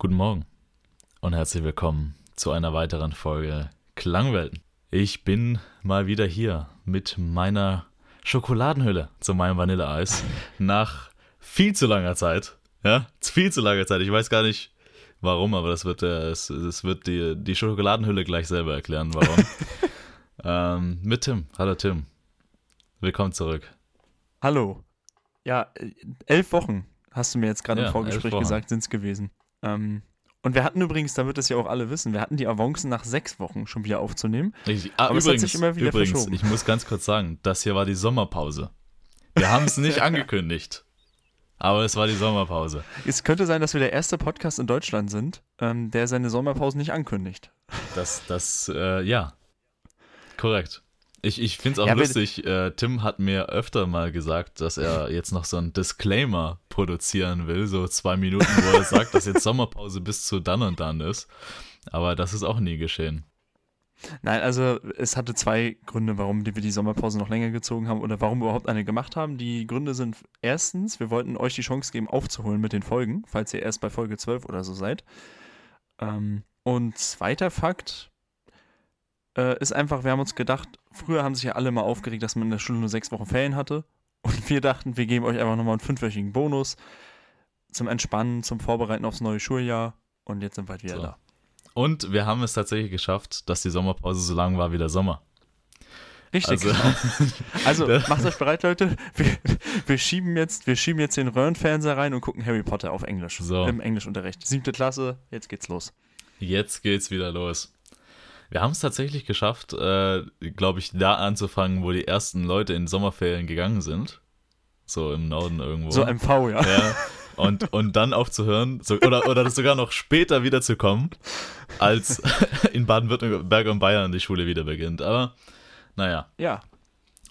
Guten Morgen und herzlich willkommen zu einer weiteren Folge Klangwelten. Ich bin mal wieder hier mit meiner Schokoladenhülle zu meinem Vanilleeis nach viel zu langer Zeit. Ja, viel zu langer Zeit. Ich weiß gar nicht warum, aber das wird, äh, es, es wird die, die Schokoladenhülle gleich selber erklären, warum. ähm, mit Tim. Hallo Tim. Willkommen zurück. Hallo. Ja, äh, elf Wochen hast du mir jetzt gerade Ja, im Vorgespräch gesagt, sind es gewesen. Ähm, und wir hatten übrigens, damit das ja auch alle wissen, wir hatten die Avancen nach sechs Wochen schon wieder aufzunehmen. Ich, ah, Aber es hat übrigens, sich immer wieder übrigens verschoben. ich muss ganz kurz sagen, das hier war die Sommerpause. Wir haben es nicht angekündigt. Aber es war die Sommerpause. Es könnte sein, dass wir der erste Podcast in Deutschland sind, ähm, der seine Sommerpause nicht ankündigt. Das, das, äh, ja. Korrekt. Ich, ich finde es auch Ja, lustig, äh, Tim hat mir öfter mal gesagt, dass er jetzt noch so einen Disclaimer produzieren will, so zwei Minuten, wo er sagt, dass jetzt Sommerpause bis zu dann und dann ist. Aber das ist auch nie geschehen. Nein, also es hatte zwei Gründe, warum wir die Sommerpause noch länger gezogen haben oder warum wir überhaupt eine gemacht haben. Die Gründe sind erstens, wir wollten euch die Chance geben, aufzuholen mit den Folgen, falls ihr erst bei Folge 12 oder so seid. Ähm, und zweiter Fakt äh, ist einfach, wir haben uns gedacht, früher haben sich ja alle mal aufgeregt, dass man in der Schule nur sechs Wochen Ferien hatte. Und wir dachten, wir geben euch einfach nochmal einen fünfwöchigen Bonus zum Entspannen, zum Vorbereiten aufs neue Schuljahr. Und jetzt sind wir halt wieder So. da. Und wir haben es tatsächlich geschafft, dass die Sommerpause so lang war wie der Sommer. Richtig. Also, Also macht euch bereit, Leute. Wir, wir, schieben jetzt, wir schieben jetzt den Röhrenfernseher rein und gucken Harry Potter auf Englisch. So. Im Englischunterricht. Siebte Klasse, jetzt geht's los. Jetzt geht's wieder los. Wir haben es tatsächlich geschafft, äh, glaube ich, da anzufangen, wo die ersten Leute in Sommerferien gegangen sind. So im Norden irgendwo. So MV, ja. ja. Und, und dann aufzuhören, so, oder, oder sogar noch später wiederzukommen, als in Baden-Württemberg und Bayern die Schule wieder beginnt. Aber naja, Ja.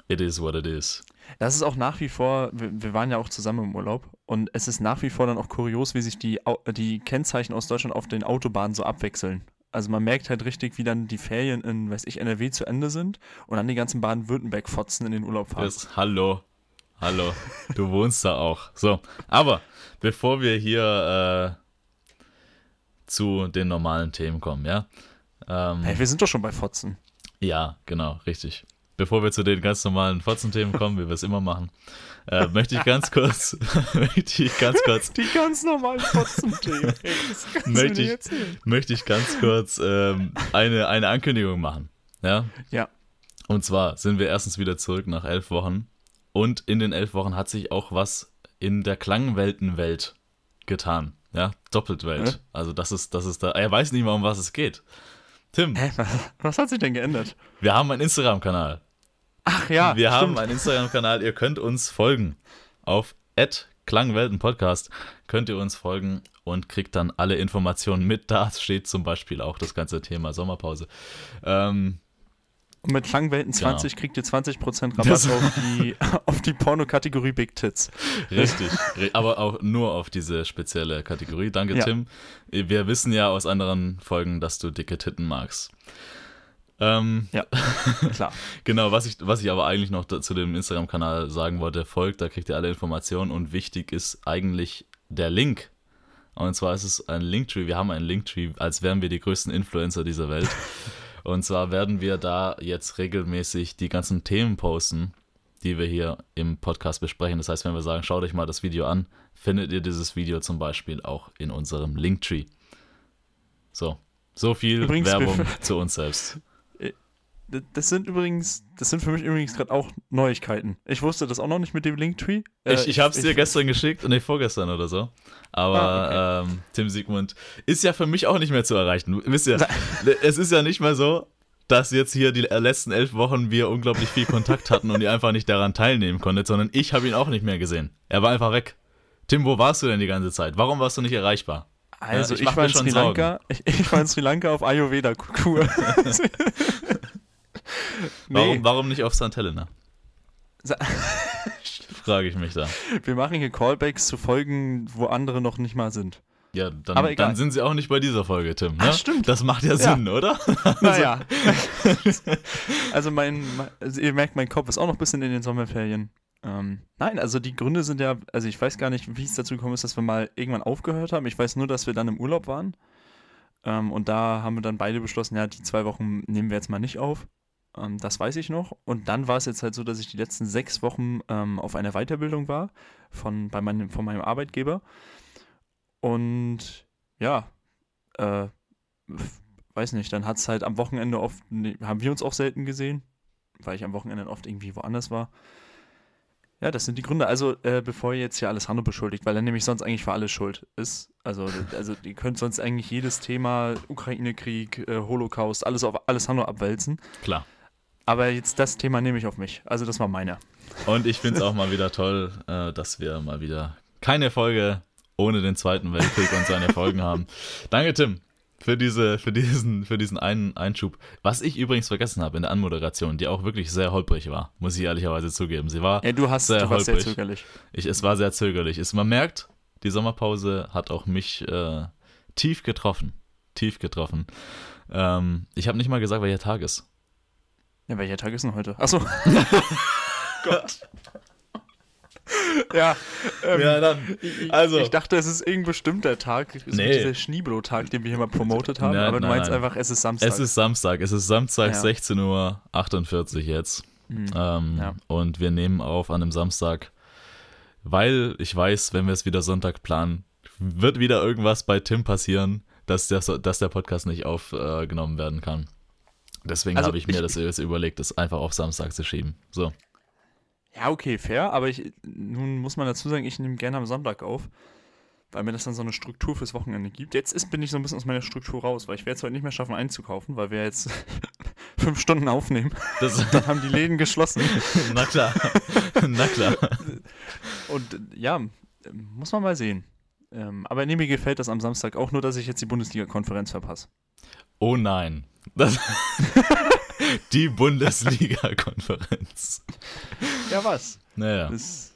it is what it is. Das ist auch nach wie vor, wir, wir waren ja auch zusammen im Urlaub und es ist nach wie vor dann auch kurios, wie sich die, die Kennzeichen aus Deutschland auf den Autobahnen so abwechseln. Also man merkt halt richtig, wie dann die Ferien in, weiß ich, NRW zu Ende sind und dann die ganzen Baden-Württemberg-Fotzen in den Urlaub fahren. Das, hallo, hallo, du wohnst da auch. So, aber bevor wir hier äh, zu den normalen Themen kommen, ja? Ähm, Hey, wir sind doch schon bei Fotzen. Ja, genau, richtig. Bevor wir zu den ganz normalen Fotzenthemen kommen, wie wir es immer machen, äh, möchte ich ganz kurz, möchte ich ganz kurz, Die ganz normalen Fotzen-Themen. Möchte ich- möchte ich ganz kurz ähm, eine, eine Ankündigung machen. Ja. Ja. Und zwar sind wir erstens wieder zurück nach elf Wochen. Und in den elf Wochen hat sich auch was in der Klangweltenwelt getan. Ja, Doppeltwelt. Hä? Also das ist, das ist da. Er weiß nicht mal, um was es geht. Tim, Hä, was, was hat sich denn geändert? wir haben einen Instagram-Kanal. Ach ja, wir haben stimmt. einen Instagram-Kanal. Ihr könnt uns folgen. Auf Klangwelten-Podcast könnt ihr uns folgen und kriegt dann alle Informationen mit. Da steht zum Beispiel auch das ganze Thema Sommerpause. Ähm, Und mit Klangwelten 20 kriegt ihr 20% Rabatt Das- auf die, auf die Pornokategorie Big Tits. Richtig, ri- aber auch nur auf diese spezielle Kategorie. Danke, Ja. Tim. Wir wissen ja aus anderen Folgen, dass du dicke Titten magst. Ähm, Ja, klar. genau, was ich, was ich aber eigentlich noch zu dem Instagram-Kanal sagen wollte, folgt, da kriegt ihr alle Informationen und wichtig ist eigentlich der Link. Und zwar ist es ein Linktree, wir haben einen Linktree, als wären wir die größten Influencer dieser Welt. Und zwar werden wir da jetzt regelmäßig die ganzen Themen posten, die wir hier im Podcast besprechen. Das heißt, wenn wir sagen, schaut euch mal das Video an, findet ihr dieses Video zum Beispiel auch in unserem Linktree. So, so viel Übrigens, Werbung zu uns selbst. Das sind übrigens, das sind für mich übrigens gerade auch Neuigkeiten. Ich wusste das auch noch nicht mit dem Linktree. Äh, Ich, ich habe es dir gestern geschickt, nee, vorgestern oder so. Aber Ah, ähm, Tim Siegmund ist ja für mich auch nicht mehr zu erreichen. Wisst ihr, es ist ja nicht mehr so, dass jetzt hier die letzten elf Wochen wir unglaublich viel Kontakt hatten und ihr einfach nicht daran teilnehmen konntet, sondern ich habe ihn auch nicht mehr gesehen. Er war einfach weg. Tim, wo warst du denn die ganze Zeit? Warum warst du nicht erreichbar? Also, ich ich, mach war in Sri Lanka. Ich, ich war in Sri Lanka auf Ayurveda-Kur. Warum, warum nicht auf St. Helena? Sa- Frage ich mich da. Wir machen hier Callbacks zu Folgen, wo andere noch nicht mal sind. Ja, dann, dann sind sie auch nicht bei dieser Folge, Tim. Ne? Ach, stimmt. Das macht ja Sinn, oder? Naja. also mein- also ihr merkt, mein Kopf ist auch noch ein bisschen in den Sommerferien. Ähm, nein, also die Gründe sind ja, also ich weiß gar nicht, wie es dazu gekommen ist, dass wir mal irgendwann aufgehört haben. Ich weiß nur, dass wir dann im Urlaub waren. Ähm, und da haben wir dann beide beschlossen, ja, die zwei Wochen nehmen wir jetzt mal nicht auf. Ähm, das weiß ich noch. Und dann war es jetzt halt so, dass ich die letzten sechs Wochen ähm, auf einer Weiterbildung war von, bei meinem, von meinem Arbeitgeber. Und ja, äh, weiß nicht, dann hat es halt am Wochenende oft, nee, haben wir uns auch selten gesehen, weil ich am Wochenende oft irgendwie woanders war. Ja, das sind die Gründe. Also, äh, bevor ihr jetzt hier Alessandro beschuldigt, weil er nämlich sonst eigentlich für alles schuld ist. Also, also ihr könnt sonst eigentlich jedes Thema, Ukraine-Krieg, äh, Holocaust, alles auf Alessandro abwälzen. Klar. Aber jetzt das Thema nehme ich auf mich. Also, das war meiner. Und ich finde es auch mal wieder toll, äh, dass wir mal wieder keine Folge ohne den Zweiten Weltkrieg und seine Folgen haben. Danke, Tim für, diese, für, diesen, für diesen einen Einschub. Was ich übrigens vergessen habe in der Anmoderation, die auch wirklich sehr holprig war, muss ich ehrlicherweise zugeben. Sie war ja, du hast, sehr du holprig. sehr zögerlich. Ich, es war sehr zögerlich. Es, man merkt, die Sommerpause hat auch mich äh, tief getroffen. Tief getroffen. Ähm, ich habe nicht mal gesagt, welcher Tag ist. Ja, welcher Tag ist denn heute? Achso. Gott. ja, ähm, Ja, dann. Ich, Also. ich dachte, es ist irgendein bestimmter Tag. Es Nee. ist dieser Schneeblo-Tag, den wir hier mal promotet haben. Nein, aber du nein, meinst nein. einfach, es ist Samstag. Es ist Samstag. Es ist Samstag, Ja. 16.48 Uhr jetzt. Hm. Ähm, Ja. Und wir nehmen auf an einem Samstag, weil ich weiß, wenn wir es wieder Sonntag planen, wird wieder irgendwas bei Tim passieren, dass der, dass der Podcast nicht aufgenommen werden kann. Deswegen Also habe ich mir ich- das jetzt überlegt, das einfach auf Samstag zu schieben. So. Ja, okay, fair, aber ich, nun muss man dazu sagen, ich nehme gerne am Sonntag auf, weil mir das dann so eine Struktur fürs Wochenende gibt. Jetzt ist, bin ich so ein bisschen aus meiner Struktur raus, weil ich werde es heute nicht mehr schaffen einzukaufen, weil wir jetzt fünf Stunden aufnehmen. Das, Dann haben die Läden geschlossen. na klar. na klar. Und ja, muss man mal sehen. Ähm, aber nee, mir gefällt das am Samstag auch nur, dass ich jetzt die Bundesliga-Konferenz verpasse. Oh nein. Das, die Bundesliga-Konferenz. Ja, was? Naja. Das,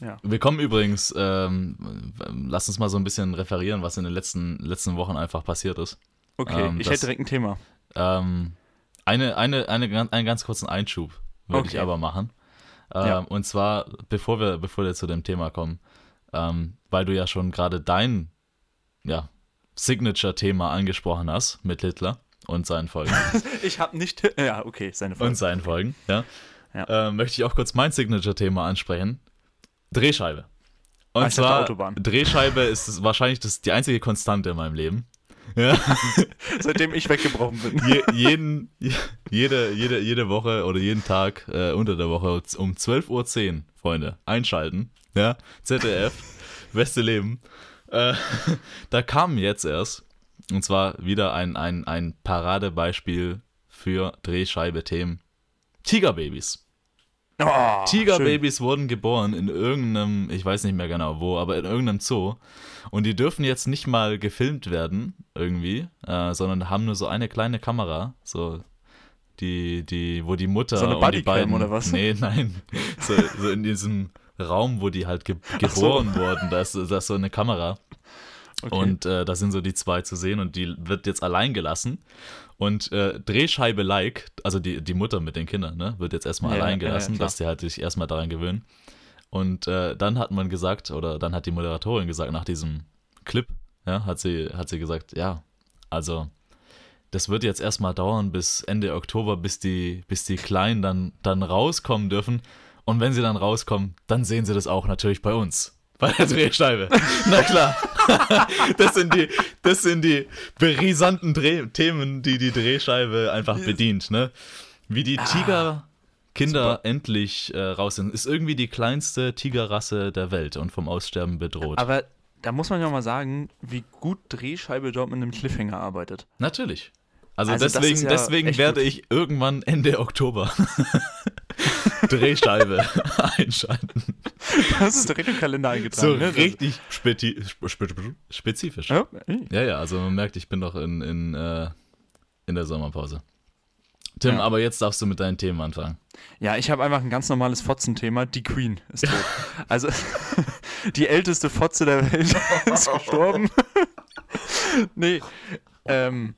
ja. Wir kommen übrigens, ähm, lass uns mal so ein bisschen referieren, was in den letzten, letzten Wochen einfach passiert ist. Okay, Ähm, ich das- hätte direkt ein Thema. Ähm, eine, eine, eine, einen ganz kurzen Einschub würde ich Okay. aber machen. Ähm, Ja. Und zwar, bevor wir, bevor wir zu dem Thema kommen, ähm, weil du ja schon gerade dein ja, Signature-Thema angesprochen hast mit Hitler und seinen Folgen. Ich habe nicht. Ja, okay, seine und Frage. seinen Folgen, ja. Ja. Äh, möchte ich auch kurz mein Signature-Thema ansprechen. Drehscheibe. Und dachte zwar, Autobahn. Drehscheibe ist wahrscheinlich das, die einzige Konstante in meinem Leben. Ja. Seitdem ich weggebrochen bin. Je, jeden, jede, jede, jede Woche oder jeden Tag äh, unter der Woche um 12.10 Uhr, Freunde, einschalten. Ja, ZDF, beste Leben. Äh, da kam jetzt erst, und zwar wieder ein, ein, ein Paradebeispiel für Drehscheibe-Themen. Tigerbabys. Oh, Tigerbabys wurden geboren in irgendeinem, ich weiß nicht mehr genau wo, aber in irgendeinem Zoo. Und die dürfen jetzt nicht mal gefilmt werden, irgendwie, äh, sondern haben nur so eine kleine Kamera, so die, die, wo die Mutter So eine und die beiden. oder was? Nee, nein. So, so in diesem Raum, wo die halt ge Ach so. geboren wurden, da ist, da ist so eine Kamera. Okay. Und äh, da sind so die zwei zu sehen und die wird jetzt allein gelassen. Und äh, Drehscheibe like, also die, die Mutter mit den Kindern, ne, wird jetzt erstmal Ja, allein ja, ja, gelassen, klar. dass die halt sich erstmal daran gewöhnen. Und äh, dann hat man gesagt, oder dann hat die Moderatorin gesagt, nach diesem Clip, ja, hat sie, hat sie gesagt, ja, also das wird jetzt erstmal dauern bis Ende Oktober, bis die, bis die Kleinen dann, dann rauskommen dürfen. Und wenn sie dann rauskommen, dann sehen sie das auch natürlich bei uns. Bei der Drehscheibe. Na klar. das, sind die, das sind die brisanten Dreh Themen, die die Drehscheibe einfach bedient. Ne? Wie die Tigerkinder endlich äh, raus sind. Ist irgendwie die kleinste Tigerrasse der Welt und vom Aussterben bedroht. Aber da muss man ja mal sagen, wie gut Drehscheibe dort mit einem Cliffhanger arbeitet. Natürlich. Also, Also deswegen, ja deswegen werde gut. ich irgendwann Ende Oktober Drehscheibe einschalten. Das ist direkt im Kalender So eingetragen. ne? richtig spezi spe spe spezifisch. Ja, ey. Ja, ja, also man merkt, ich bin noch in, in, äh, in der Sommerpause. Tim, Ja. aber jetzt darfst du mit deinen Themen anfangen. Ja, ich habe einfach ein ganz normales Fotzenthema. Die Queen ist tot. Also, die älteste Fotze der Welt ist gestorben. nee. Ähm,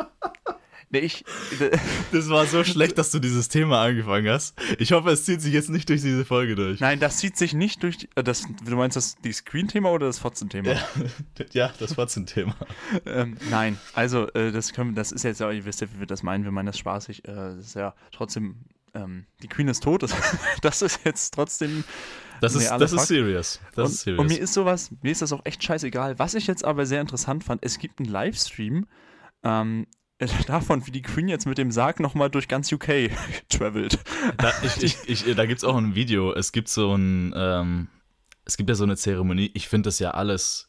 Nee, ich. Das war so schlecht, dass du dieses Thema angefangen hast. Ich hoffe, es zieht sich jetzt nicht durch diese Folge durch. Nein, das zieht sich nicht durch. die- äh, Das, du meinst das die Screen-Thema oder das Fotzen-Thema? Ja, ja das war zum Thema. Ähm, nein, also äh, das können, das ist jetzt ja, ihr wisst ja, wie wir das meinen, wir meinen das spaßig. Äh, das ist ja trotzdem, ähm, die Queen ist tot. Das, das ist jetzt trotzdem. Das ist, das ist serious. Das und, ist serious. und mir ist sowas, mir ist das auch echt scheißegal. Was ich jetzt aber sehr interessant fand, es gibt einen Livestream ähm, davon, wie die Queen jetzt mit dem Sarg nochmal durch ganz UK travelt. Da, ich, ich, ich, da gibt es auch ein Video. Es gibt so ein, ähm, es gibt ja so eine Zeremonie. Ich finde das ja alles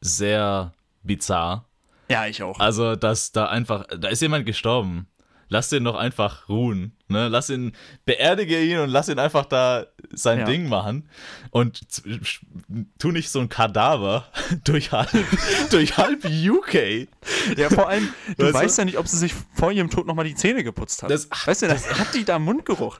sehr bizarr. Ja, ich auch. Also, dass da einfach, da ist jemand gestorben. Lass den doch einfach ruhen. Ne? Lass ihn, beerdige ihn und lass ihn einfach da sein Ja. Ding machen. Und tu nicht so ein Kadaver durch halb, durch halb UK. Ja, vor allem, du Weißt du? weißt ja nicht, ob sie sich vor ihrem Tod nochmal die Zähne geputzt hat. Das- weißt du, das hat die da Mundgeruch.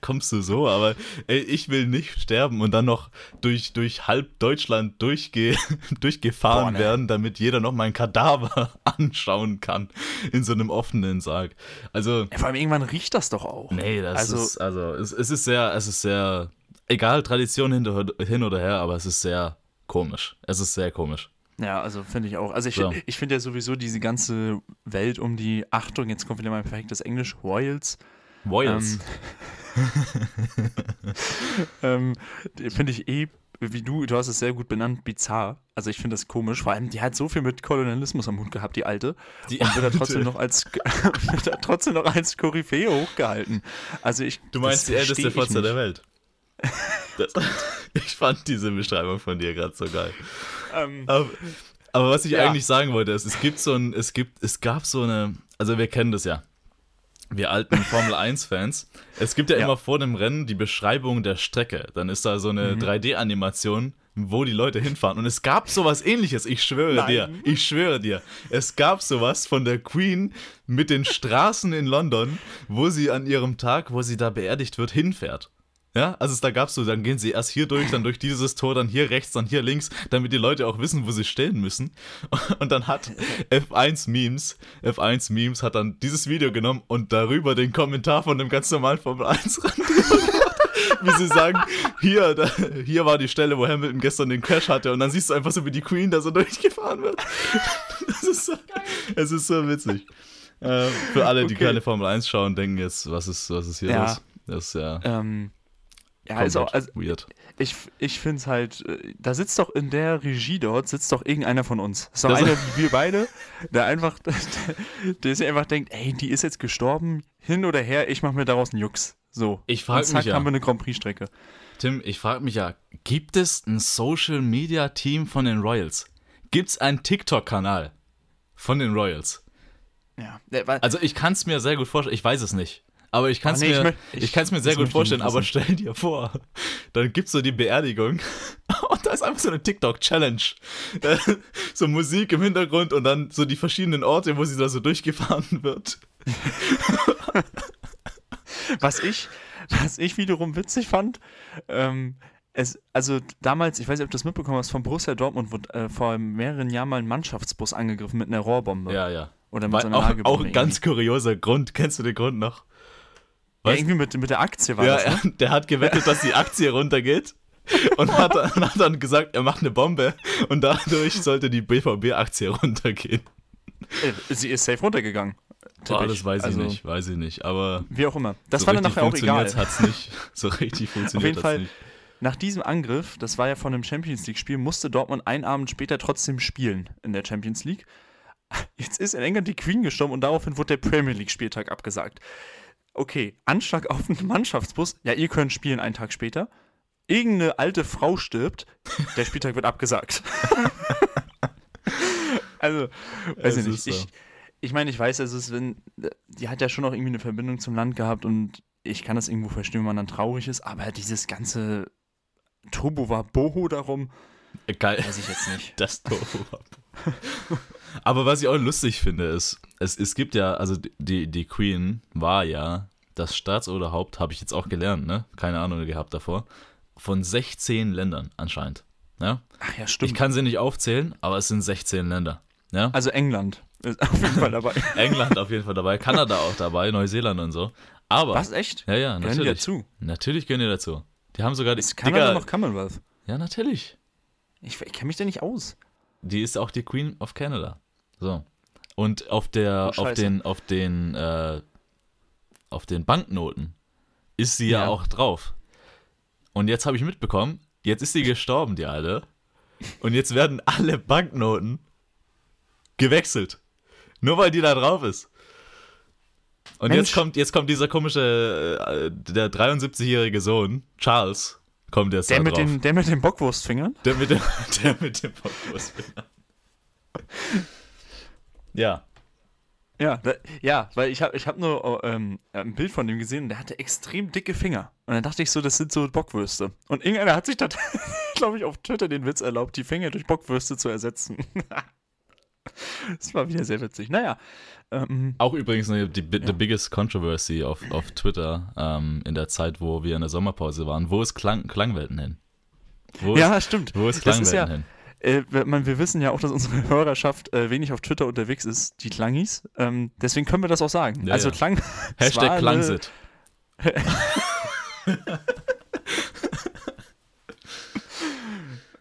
Kommst du so, aber ey, ich will nicht sterben und dann noch durch, durch halb Deutschland durchge durchgefahren Boah, ne. werden, damit jeder noch mein Kadaver anschauen kann in so einem offenen Sarg. Also, Ja, vor allem irgendwann riecht das doch auch. nee, das Also- ist, also, es, es ist sehr, es ist sehr, egal, Tradition hin, hin oder her, aber es ist sehr komisch. Es ist sehr komisch. Ja, also finde ich auch. Also ich, So. ich finde ja sowieso diese ganze Welt um die, Achtung, jetzt kommt wieder mein perfektes Englisch, Royals. Royals. Ähm, ähm, finde ich eh, wie du, du hast es sehr gut benannt, bizarr. Also ich finde das komisch. Vor allem, die hat so viel mit Kolonialismus am Hut gehabt, die alte. Die und wird da trotzdem noch als wird da trotzdem noch als Koryphäe hochgehalten. Also ich. Du meinst die älteste Fotze der Welt. Das, ich fand diese Beschreibung von dir gerade so geil. Ähm, Aber, aber was ich Ja. eigentlich sagen wollte, ist, es gibt so ein, es gibt, es gab so eine, also wir kennen das ja. Wir alten Formel 1-Fans. Es gibt ja, Ja. immer vor dem Rennen die Beschreibung der Strecke. Dann ist da so eine 3D-Animation, wo die Leute hinfahren. Und es gab sowas ähnliches, ich schwöre Nein. dir. Ich schwöre dir. Es gab sowas von der Queen mit den Straßen in London, wo sie an ihrem Tag, wo sie da beerdigt wird, hinfährt. Ja, also es, da gab's so, dann gehen sie erst hier durch, dann durch dieses Tor, dann hier rechts, dann hier links, damit die Leute auch wissen, wo sie stehen müssen. Und dann hat F1 Memes, F1 Memes hat dann dieses Video genommen und darüber den Kommentar von dem ganz normalen Formel 1 Rennen drüber gemacht, wie sie sagen, hier, da, hier war die Stelle, wo Hamilton gestern den Crash hatte und dann siehst du einfach so, wie die Queen da so durchgefahren wird. Das ist so, es ist so witzig. Äh, für alle, die Okay. keine Formel 1 schauen, denken jetzt, was ist, was ist hier Ja. los? Das ist ja ähm, ja, ist auch, also weird. ich, ich finde es halt, äh, da sitzt doch in der Regie dort, sitzt doch irgendeiner von uns. Ist doch Das- einer wie wir beide, der einfach, der, der sich einfach denkt, ey, die ist jetzt gestorben, hin oder her, ich mache mir daraus einen Jux. So. Ich frag Und zack, mich ja. haben wir eine Grand Prix-Strecke. Tim, ich frage mich ja, gibt es ein Social Media Team von den Royals? Gibt es einen TikTok-Kanal von den Royals? Ja. Also ich kann es mir sehr gut vorstellen, ich weiß es nicht. Aber ich kann es Ah, nee, mir, ich, ich- kann's mir sehr gut vorstellen, aber stell dir vor, dann gibt's so die Beerdigung und da ist einfach so eine TikTok-Challenge. So Musik im Hintergrund und dann so die verschiedenen Orte, wo sie da so durchgefahren wird. was ich, was ich wiederum witzig fand, ähm, es, also damals, ich weiß nicht, ob du das mitbekommen hast, von Borussia Dortmund wurde äh, vor mehreren Jahren mal ein Mannschaftsbus angegriffen mit einer Rohrbombe. Ja, ja. Oder mit Weil so einer auch, auch ein ganz kurioser Grund. Kennst du den Grund noch? Ja, irgendwie mit, mit der Aktie war Ja, das, ne? er, der hat gewettet, dass die Aktie runtergeht. Und hat, dann- hat dann gesagt, er macht eine Bombe und dadurch sollte die BVB-Aktie runtergehen. Äh, Sie ist safe runtergegangen. Boah, das weiß ich Also, nicht, weiß ich nicht. Aber Wie auch immer. Das so war dann nachher auch egal. hat's nicht. So richtig funktioniert jeden hat's Fall- nicht. Nach diesem Angriff, das war ja von einem Champions League-Spiel, musste Dortmund einen Abend später trotzdem spielen in der Champions League. Jetzt ist in England die Queen gestorben und daraufhin wurde der Premier League-Spieltag abgesagt. Okay, Anschlag auf einen Mannschaftsbus. Ja, ihr könnt spielen einen Tag später. Irgendeine alte Frau stirbt. Der Spieltag wird abgesagt. also, weiß Es ich nicht. so. Ich, ich meine, ich weiß, es ist, wenn, die hat ja schon auch irgendwie eine Verbindung zum Land gehabt und ich kann das irgendwo verstehen, wenn man dann traurig ist, aber dieses ganze Turbo war Boho darum, Geil. weiß ich jetzt nicht. Das Tofu. Aber was ich auch lustig finde, ist, es, es gibt ja, also die, die Queen war ja das Staatsoberhaupt, habe ich jetzt auch gelernt, ne? Keine Ahnung gehabt davor, von 16 Ländern anscheinend. Ja? Ach ja, stimmt. Ich kann sie nicht aufzählen, aber es sind 16 Länder. Ja? also England. ist auf jeden Fall dabei. England auf jeden Fall dabei, Kanada auch dabei, Neuseeland und so. Aber. Was, echt? Ja, ja, Gehören die natürlich. dazu? Natürlich gehören die dazu. Die haben sogar die. Ist Kanada Digga, noch Commonwealth? Ja, natürlich. Ich, ich kenne mich da nicht aus. Die ist auch die Queen of Canada. So. Und auf der, Oh, auf den, auf den, äh, auf den Banknoten ist sie ja, Ja. auch drauf. Und jetzt habe ich mitbekommen, jetzt ist sie gestorben, die Alte. Und jetzt werden alle Banknoten gewechselt. Nur weil die da drauf ist. Und Mensch. jetzt kommt, jetzt kommt dieser komische, äh, der 73-jährige Sohn, Charles, kommt jetzt Der da mit, drauf. den, der mit den Bockwurstfingern? Der mit dem, der mit dem Bockwurstfinger. Ja. Ja, da, ja, weil ich habe ich hab nur ähm, ein Bild von dem gesehen und der hatte extrem dicke Finger. Und dann dachte ich so, das sind so Bockwürste. Und irgendeiner hat sich da, glaube ich, auf Twitter den Witz erlaubt, die Finger durch Bockwürste zu ersetzen. das war wieder sehr witzig. Naja, ähm, Auch übrigens eine, die, the biggest controversy auf, auf Twitter ähm, in der Zeit, wo wir in der Sommerpause waren. Wo ist Klang, Klangwelten hin? Wo ist, ja, stimmt. wo ist Das ist Klangwelten ja- hin? Äh, wir- man, wir wissen ja auch, dass unsere Hörerschaft äh, wenig auf Twitter unterwegs ist, die Klangis. Ähm, deswegen können wir das auch sagen. Ja, also ja. Klang. Hashtag Klangsit.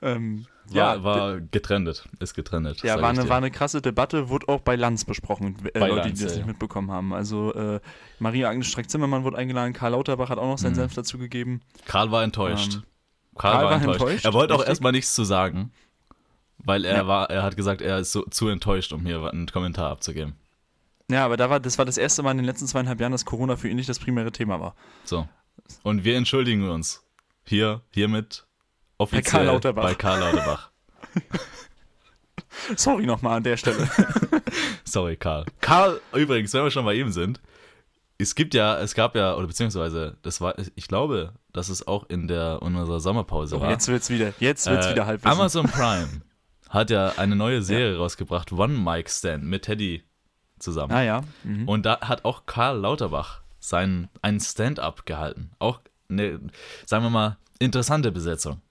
Ähm, Ja, war getrendet. Ist getrendet. Ja, war eine, war eine krasse Debatte, wurde auch bei Lanz besprochen, äh, Bei Leute, Lanz, die das ja, nicht mitbekommen haben. Also äh, Maria Agnes Streck-Zimmermann wurde eingeladen, Karl Lauterbach hat auch noch seinen Mhm. Senf dazu gegeben. Karl war enttäuscht. Ähm, Karl, Karl war, enttäuscht. enttäuscht, Er wollte auch richtig. erstmal nichts zu sagen, weil er Ja. war, er hat gesagt, er ist so, zu enttäuscht, um hier einen Kommentar abzugeben. Ja, aber da war, das war das erste Mal in den letzten zweieinhalb Jahren, dass Corona für ihn nicht das primäre Thema war. So. Und wir entschuldigen uns. Hier, hiermit offiziell Karl Lauterbach. bei Karl Lauterbach. Sorry nochmal an der Stelle. Sorry, Karl. Karl, übrigens, wenn wir schon bei ihm sind, es gibt ja, es gab ja, oder beziehungsweise, das war, ich glaube, dass es auch in der in unserer Sommerpause So, war. jetzt wird's wieder, jetzt wird's Äh, wieder halbwissen. Amazon Prime hat ja eine neue Serie rausgebracht, One Mic Stand mit Teddy zusammen. Ah ja. Mhm. Und da hat auch Karl Lauterbach sein, einen Stand-up gehalten. Auch eine, sagen wir mal, interessante Besetzung.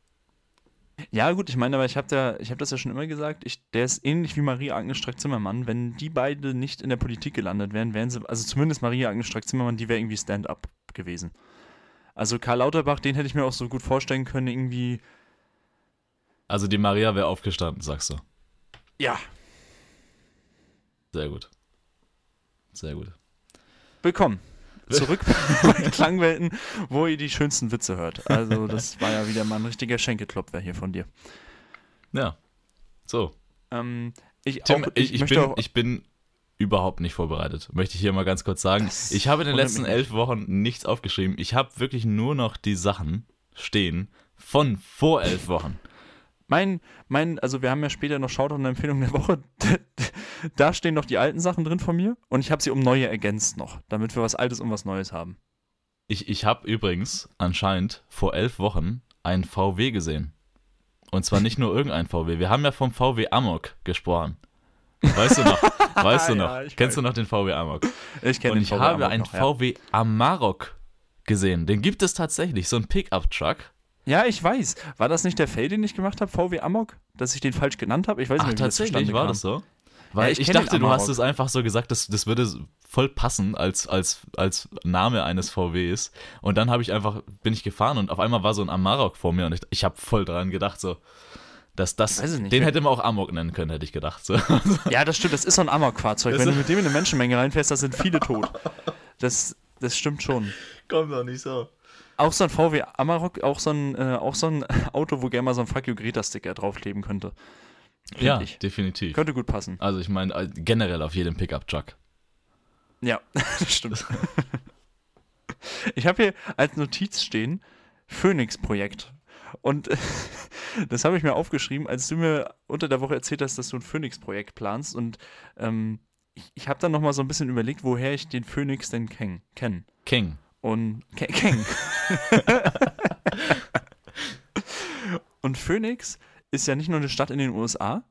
Ja, gut, ich meine, aber ich habe da, ich hab das ja schon immer gesagt, ich, der ist ähnlich wie Maria Agnes Strack-Zimmermann. Wenn die beide nicht in der Politik gelandet wären, wären sie, also zumindest Maria Agnes Strack-Zimmermann, die wäre irgendwie Stand-up gewesen. Also Karl Lauterbach, den hätte ich mir auch so gut vorstellen können, irgendwie, Also die Maria wäre aufgestanden, sagst du. ja, Sehr gut. Sehr gut. willkommen. Zurück bei Klangwelten, wo ihr die schönsten Witze hört. Also, das war ja wieder mal ein richtiger Schenkelklopfer hier von dir. Ja. So. Ähm, ich, Tim, auch, ich, ich, bin, ich bin überhaupt nicht vorbereitet. Möchte ich hier mal ganz kurz sagen. Das Ich habe in den letzten elf Wochen nichts aufgeschrieben. Ich habe wirklich nur noch die Sachen stehen von vor elf Wochen. Mein, mein, also wir haben ja später noch Shoutout und Empfehlung der Woche. Da stehen noch die alten Sachen drin von mir und ich habe sie um neue ergänzt noch, damit wir was Altes und was Neues haben. Ich, ich habe übrigens anscheinend vor elf Wochen einen VW gesehen. Und zwar nicht nur irgendein VW. Wir haben ja vom VW Amok gesprochen. Weißt du noch? Weißt du noch? Ja, ich Kennst weiß. du noch den VW Amok? Ich kenne Und den ich VW habe Amok einen noch, ja. VW Amarok gesehen. Den gibt es tatsächlich. So ein Pickup-Truck. Ja, ich weiß. War das nicht der Fail, den ich gemacht habe, VW Amok? Dass ich den falsch genannt habe? Ich weiß nicht Ach, mehr, wie das tatsächlich, zustande war kam. das so? Weil ich ich, den dachte, du hast es einfach so gesagt, das, das würde voll passen als, als, als Name eines VWs. Und dann habe ich einfach, bin ich gefahren und auf einmal war so ein Amarok vor mir und ich, ich habe voll daran gedacht, so, dass das, ich nicht. den hätte man auch Amok nennen können, hätte ich gedacht. So. Ja, das stimmt. Das ist so ein Amok-Fahrzeug. Das Wenn du mit dem in eine Menschenmenge reinfährst, da sind viele tot. Das, das stimmt schon. Komm doch nicht so. Auch so ein VW Amarok, auch so ein, äh, auch so ein Auto, wo gerne mal so ein Fuck you Greta-Sticker draufkleben könnte. Ja, ich. definitiv. Könnte gut passen. Also ich meine äh, generell auf jedem Pickup-Truck. Ja, das stimmt. Ich habe hier als Notiz stehen Phoenix-Projekt. Und das habe ich mir aufgeschrieben, als du mir unter der Woche erzählt hast, dass du ein Phoenix-Projekt planst. Und ähm, ich, ich habe dann nochmal so ein bisschen überlegt, woher ich den Phoenix denn kenn- kenne. King. Und Ke- Keng. Und Phoenix ist ja nicht nur eine Stadt in den USA,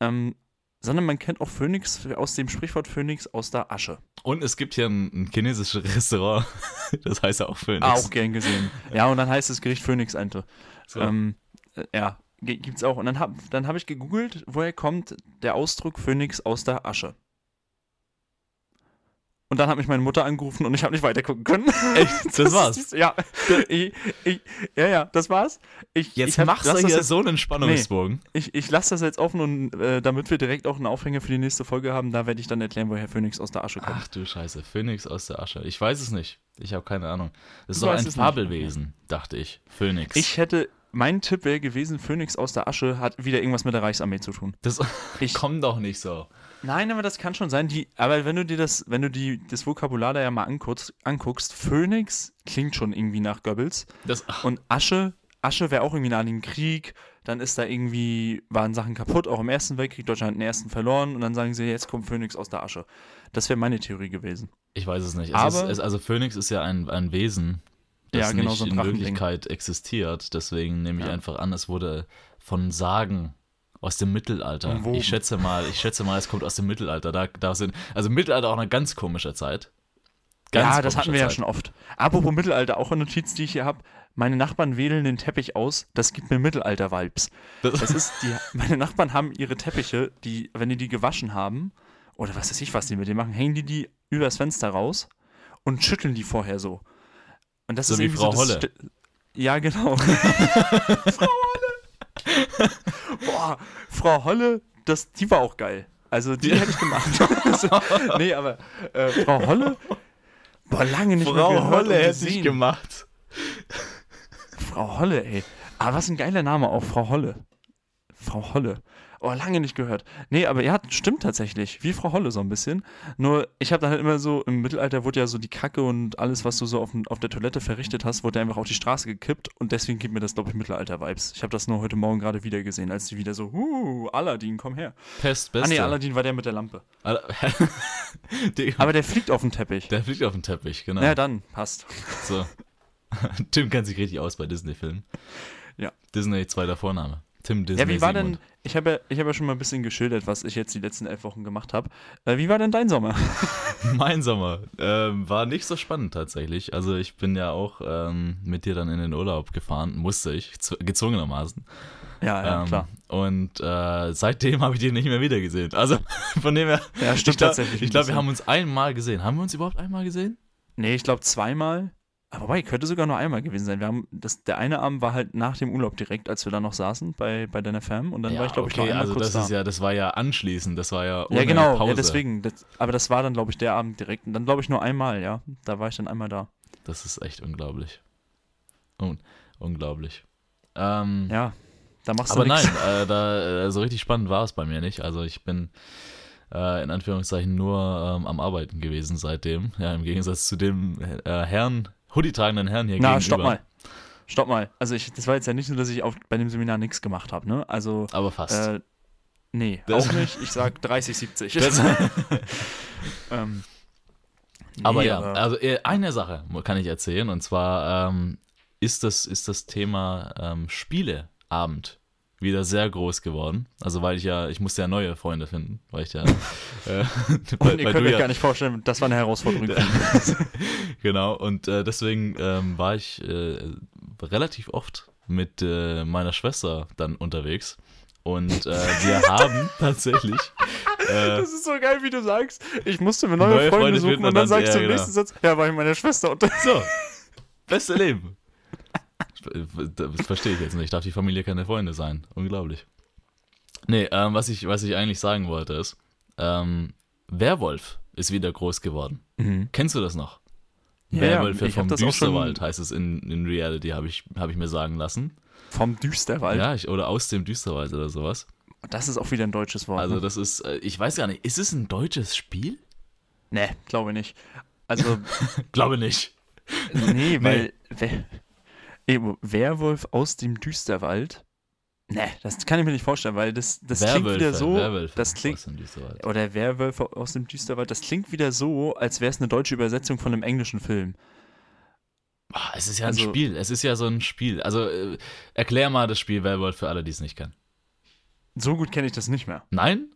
ähm, sondern man kennt auch Phoenix aus dem Sprichwort Phoenix aus der Asche. Und es gibt hier ein, ein chinesisches Restaurant, das heißt ja auch Phoenix. Auch gern gesehen. Ja, und dann heißt das Gericht Phoenix-Ente. So. Ähm, äh, ja, gibt's auch. Und dann habe dann hab ich gegoogelt, woher kommt der Ausdruck Phoenix aus der Asche. Und dann hat mich meine Mutter angerufen und ich habe nicht weitergucken können. Echt? Das, war's. ja, ich, ich, ja, ja, das war's. Ich, Jetzt ich machst du das hier jetzt- so einen Spannungsbogen. Ich, ich lasse das jetzt offen und äh, damit wir direkt auch einen Aufhänger für die nächste Folge haben, da werde ich dann erklären, woher Phoenix aus der Asche kommt. Ach du Scheiße, Phönix aus der Asche. Ich weiß es nicht. Ich habe keine Ahnung. Das ist doch ein es nicht. Fabelwesen, dachte ich. Phönix. Ich hätte, mein Tipp wäre gewesen, Phoenix aus der Asche hat wieder irgendwas mit der Reichsarmee zu tun. das Ich- komm doch nicht so. Nein, aber das kann schon sein. Die, aber wenn du dir das, wenn du die, das Vokabular da ja mal anguckst, anguckst, Phoenix klingt schon irgendwie nach Goebbels. Das, Und Asche, Asche wäre auch irgendwie nach dem Krieg. Dann ist da irgendwie, waren Sachen kaputt, auch im Ersten Weltkrieg. Deutschland hat den ersten verloren. Und dann sagen sie, jetzt kommt Phoenix aus der Asche. Das wäre meine Theorie gewesen. ich weiß es nicht. Es Aber- ist, es, also Phönix ist ja ein, ein Wesen, das Ja, genau, nicht so in. Wirklichkeit existiert. Deswegen nehme ich Ja. einfach an, es wurde von Sagen aus dem Mittelalter. Umwoben. Ich schätze mal, ich schätze mal, es kommt aus dem Mittelalter. Da, da sind, also Mittelalter auch eine ganz komische Zeit. Ganz ja, das hatten wir ja Zeit. schon oft. Apropos Mittelalter, auch eine Notiz, die ich hier habe. Meine Nachbarn wählen den Teppich aus. Das gibt mir Mittelalter-Vibes. Das, Das ist, die, meine Nachbarn haben ihre Teppiche, die, wenn die die gewaschen haben, oder was weiß ich, was die mit denen machen, hängen die die übers Fenster raus und schütteln die vorher so. Und das So ist wie Frau so Holle. Ja, genau. Frau Holle. Boah, Frau Holle, das, die war auch geil. Also die hätte ich gemacht. nee, aber äh, Frau Holle, boah, lange nicht mehr Frau gehört Holle hätte ich gemacht. Frau Holle, ey. Aber was ein geiler Name auch, Frau Holle. Frau Holle. Oh, lange nicht gehört. Nee, aber ja, stimmt tatsächlich. Wie Frau Holle so ein bisschen. Nur, ich habe dann halt immer so, im Mittelalter wurde ja so die Kacke und alles, was du so auf, auf der Toilette verrichtet hast, wurde einfach auf die Straße gekippt und deswegen gibt mir das, glaube ich, Mittelalter-Vibes. Ich habe das nur heute Morgen gerade wieder gesehen, als die wieder so, huh, Aladdin, komm her. Pest, Ah, beste. nee, Aladdin war der mit der Lampe. Die- Aber der fliegt auf den Teppich. der fliegt auf den Teppich, genau. Ja, dann, passt. So. Tim kennt sich richtig aus bei Disney-Filmen. Ja. Disney, zweiter Vorname. Tim Disney. Ja, wie war denn, Sigmund. Ich habe ja, ich hab ja schon mal ein bisschen geschildert, was ich jetzt die letzten elf Wochen gemacht habe. Äh, wie war denn dein Sommer? Mein Sommer ähm, war nicht so spannend tatsächlich. Also ich bin ja auch ähm, mit dir dann in den Urlaub gefahren, musste ich, zw- gezwungenermaßen. Ja, ja, ähm, klar. Und äh, seitdem habe ich den nicht mehr wieder gesehen. Also von dem her, Ja, stimmt glaube, tatsächlich. ich ein glaub, wir haben uns einmal gesehen. Haben wir uns überhaupt einmal gesehen? Nee, ich glaube zweimal. Aber wobei, könnte sogar nur einmal gewesen sein. Wir haben das, der eine Abend war halt nach dem Urlaub direkt, als wir da noch saßen bei, bei deiner Fam. Und dann war ich, glaube ich, noch okay, einmal also kurz das da. ist ja, das war ja anschließend, das war ja ohne ja, genau, Pause. ja, deswegen. Das, aber das war dann, glaube ich, der Abend direkt. Und dann, glaube ich, nur einmal, ja. Da war ich dann einmal da. Das ist echt unglaublich. Un unglaublich. Ähm, Ja, da machst aber du nix. nein, äh, da, äh, so richtig spannend war es bei mir nicht. Also ich bin äh, in Anführungszeichen nur ähm, am Arbeiten gewesen seitdem. Ja, im Gegensatz zu dem äh, Herrn, Hoodie-tragenden Herrn hier Na, gegenüber. stopp mal. Stopp mal. Also ich, das war jetzt ja nicht so, dass ich auf, bei dem Seminar nichts gemacht habe, ne? Also, Aber fast. äh, nee, Das- auch nicht. Ich sag 30, 70. Das- ähm, Aber nee, ja, also äh, eine Sache kann ich erzählen und zwar ähm, ist, das, ist das Thema ähm, Spieleabend wieder sehr groß geworden. Also weil ich ja, ich musste ja neue Freunde finden, weil ich ja äh, Und weil, ihr weil könnt euch ja gar nicht vorstellen, das war eine Herausforderung. genau und äh, deswegen ähm, war ich äh, relativ oft mit äh, meiner Schwester dann unterwegs und äh, wir haben tatsächlich äh, Das ist so geil, wie du sagst. Ich musste mir neue, Neue Freunde, Freunde suchen und dann dann- sagst du im genau. nächsten Satz, ja, war ich mit meiner Schwester unter. So, beste Leben. Das verstehe ich jetzt nicht. Darf die Familie keine Freunde sein? Unglaublich. Nee, ähm, was, ich, was ich eigentlich sagen wollte ist, ähm, Werwolf ist wieder groß geworden. Kennst du das noch? Ja, Werwölfe ja, vom Düsterwald heißt es in, in Reality, habe ich, hab ich mir sagen lassen. Vom Düsterwald. Ja, ich, oder aus dem Düsterwald oder sowas. Das ist auch wieder ein deutsches Wort. Also ne? das ist, äh, ich weiß gar nicht, ist es ein deutsches Spiel? Nee, glaube nicht. Also, Glaube nicht. nee, weil. Wer, Ey, Werwolf aus dem Düsterwald? Nee, das kann ich mir nicht vorstellen, weil das, das klingt wieder so. Werwölfe das klingt, aus dem Düsterwald. oder Werwölfe aus dem Düsterwald, das klingt wieder so, als wäre es eine deutsche Übersetzung von einem englischen Film. Ah, es ist ja ein Also- Spiel. Es ist ja so ein Spiel. Also äh, erklär mal das Spiel Werwolf für alle, die es nicht kennen. So gut kenne ich das nicht mehr. Nein?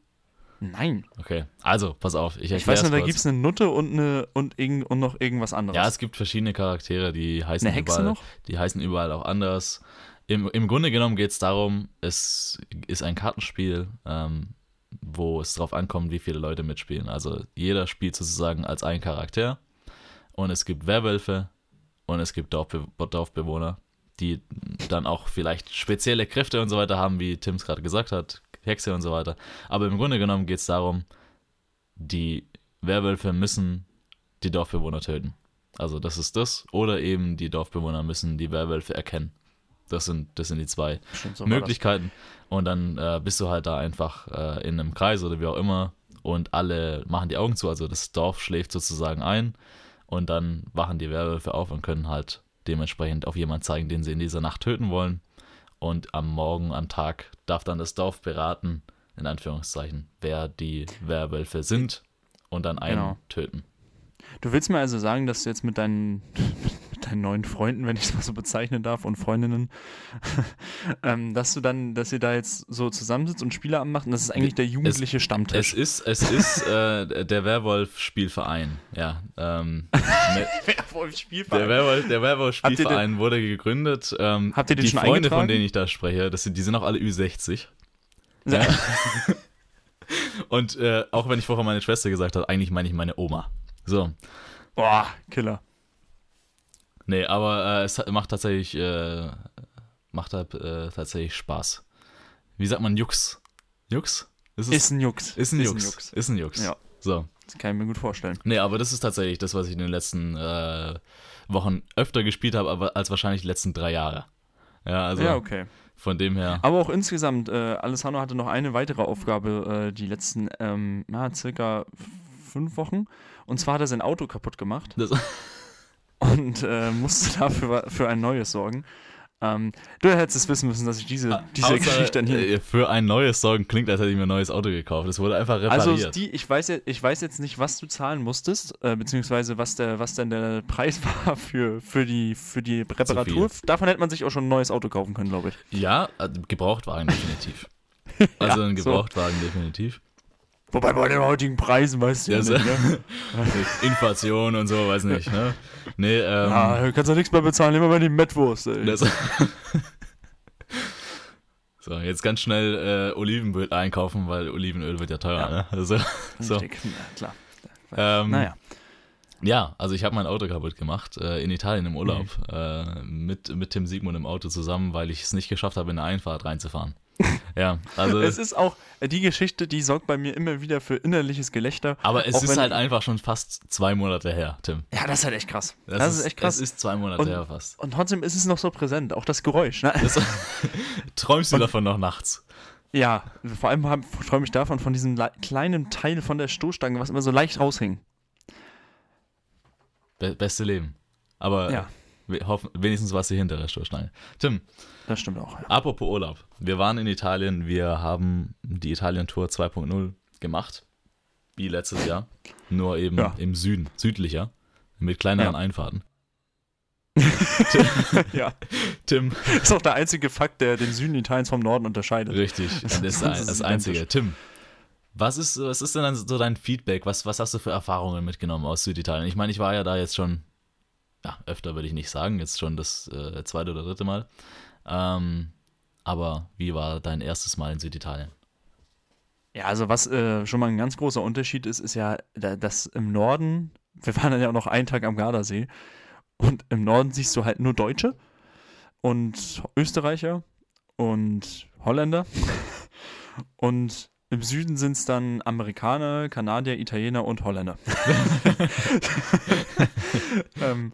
Nein. Okay. Also, pass auf. Ich, Ich weiß nur, da gibt es eine Nutte und, eine, und, irgend, und noch irgendwas anderes. Ja, es gibt verschiedene Charaktere, die heißen Eine Hexe überall, noch? die heißen überall auch anders. Im, im Grunde genommen geht es darum, es ist ein Kartenspiel. Ähm, wo es drauf ankommt, wie viele Leute mitspielen. Also jeder spielt sozusagen als ein Charakter und es gibt Werwölfe und es gibt Dorfbe Dorfbewohner, die dann auch vielleicht spezielle Kräfte und so weiter haben, wie Tim es gerade gesagt hat, Hexe und so weiter. Aber im Grunde genommen geht es darum, die Werwölfe müssen die Dorfbewohner töten. Also das ist das. Oder eben die Dorfbewohner müssen die Werwölfe erkennen. Das sind, das sind die zwei Stimmt, so Möglichkeiten. Und dann äh, bist du halt da einfach äh, in einem Kreis oder wie auch immer und alle machen die Augen zu. Also das Dorf schläft sozusagen ein und dann wachen die Werwölfe auf und können halt dementsprechend auf jemanden zeigen, den sie in dieser Nacht töten wollen. Und am Morgen, am Tag darf dann das Dorf beraten, in Anführungszeichen, wer die Werwölfe sind und dann einen Genau. töten. Du willst mir also sagen, dass du jetzt mit deinen, deinen neuen Freunden, wenn ich es mal so bezeichnen darf, und Freundinnen, ähm, dass du dann, dass ihr da jetzt so zusammensitzt und Spieleabend macht und das ist eigentlich der jugendliche Es Stammtisch. ist, es ist äh, der Werwolf-Spielverein, ja. Ähm, ne- Der Werwolf, der Werwolf-Spielverein wurde gegründet. Ähm, Habt ihr den die schon Freunde, von denen ich da spreche, das sind, die sind auch alle Ü60. Ja. Ja. Und äh, auch wenn ich vorher meine Schwester gesagt habe, eigentlich meine ich meine Oma. So. Boah, Killer. Nee, aber äh, es macht tatsächlich, äh, macht halt, äh, tatsächlich Spaß. Wie sagt man Jux? Jux? Ist, es- Ist ein Jux. ist ein Jux. Ist ein Jux. Ja. So. Das kann ich mir gut vorstellen. Nee, aber das ist tatsächlich das, was ich in den letzten äh, Wochen öfter gespielt habe, aber als wahrscheinlich die letzten drei Jahre. Ja, also ja, okay. von dem her. Aber auch insgesamt, äh, Alessandro hatte noch eine weitere Aufgabe, äh, die letzten, ähm, na, circa fünf Wochen. Und zwar hat er sein Auto kaputt gemacht Das, und äh, musste dafür für ein neues sorgen. Ähm, du hättest es wissen müssen, dass ich diese, diese Außer, Geschichte dann hier. äh, Für ein neues Sorgen klingt, als hätte ich mir ein neues Auto gekauft. Es wurde einfach repariert. Also die, ich weiß, ja- ich weiß jetzt nicht, was du zahlen musstest, äh, beziehungsweise was der, was denn der Preis war für, für, die, für die Reparatur. Davon hätte man sich auch schon ein neues Auto kaufen können, glaube ich. ja, äh, Gebrauchtwagen definitiv. Also ein so. Gebrauchtwagen definitiv. Wobei bei den heutigen Preisen weißt du ja, nicht, ne? Inflation und so, weiß nicht. Ne? Nee, ähm, Ja, du kannst ja nichts mehr bezahlen, immer mal die Mettwurst, ey. das, so, jetzt ganz schnell äh, Olivenöl einkaufen, weil Olivenöl wird ja teuer. Ja. Ne? Also, so. Richtig, ja, klar. Ähm, Naja. Ja, also ich habe mein Auto kaputt gemacht, äh, in Italien im Urlaub, Mhm. äh, mit, mit Tim Siegmund im Auto zusammen, weil ich es nicht geschafft habe, in eine Einfahrt reinzufahren. ja, also, Es ist auch, äh, die Geschichte, die sorgt bei mir immer wieder für innerliches Gelächter. aber es ist halt einfach schon fast zwei Monate her, Tim. Ja, das ist halt echt krass. Das, ist echt krass. Es ist zwei Monate Und- her fast. Und trotzdem ist es noch so präsent, auch das Geräusch. Ne? Das, träumst du davon noch nachts? Ja, vor allem hab- träume ich davon, von diesem le- kleinen Teil von der Stoßstange, was immer so leicht raushing. Be beste Leben. Aber Ja. Hoffen, wenigstens war es die hintere Stoßstange. Tim, Das stimmt auch. Ja. apropos Urlaub. Wir waren in Italien, wir haben die Italien-Tour 2.0 gemacht. Wie letztes Jahr. Nur eben Ja. im Süden, südlicher. Mit kleineren Ja. Einfahrten. ja. Tim, Das ist auch der einzige Fakt, der den Süden Italiens vom Norden unterscheidet. richtig, das ist Das das. Einzige. Tim, was ist, was ist denn so dein Feedback? Was, was hast du für Erfahrungen mitgenommen aus Süditalien? Ich meine, ich war ja da jetzt schon, ja, öfter würde ich nicht sagen, jetzt schon das äh, zweite oder dritte Mal. Ähm, aber wie war dein erstes Mal in Süditalien? Ja, also was äh, schon mal ein ganz großer Unterschied ist, ist ja, da- dass im Norden, wir waren dann ja auch noch einen Tag am Gardasee und im Norden siehst du halt nur Deutsche und Österreicher und Holländer und im Süden sind es dann Amerikaner, Kanadier, Italiener und Holländer. ähm,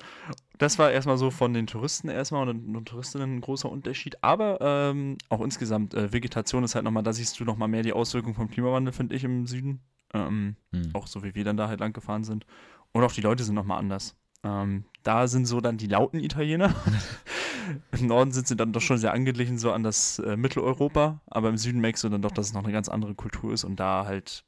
das war erstmal so von den Touristen erstmal und, und Touristinnen ein großer Unterschied. Aber ähm, auch insgesamt, äh, Vegetation ist halt nochmal, da siehst du nochmal mehr die Auswirkungen vom Klimawandel, finde ich, im Süden. Ähm, Hm. auch so wie wir dann da halt lang gefahren sind. Und auch die Leute sind nochmal anders. Ähm, da sind so dann die lauten Italiener. Im Norden sind sie dann doch schon sehr angeglichen so an das äh, Mitteleuropa, aber im Süden merkst du dann doch, dass es noch eine ganz andere Kultur ist und da halt,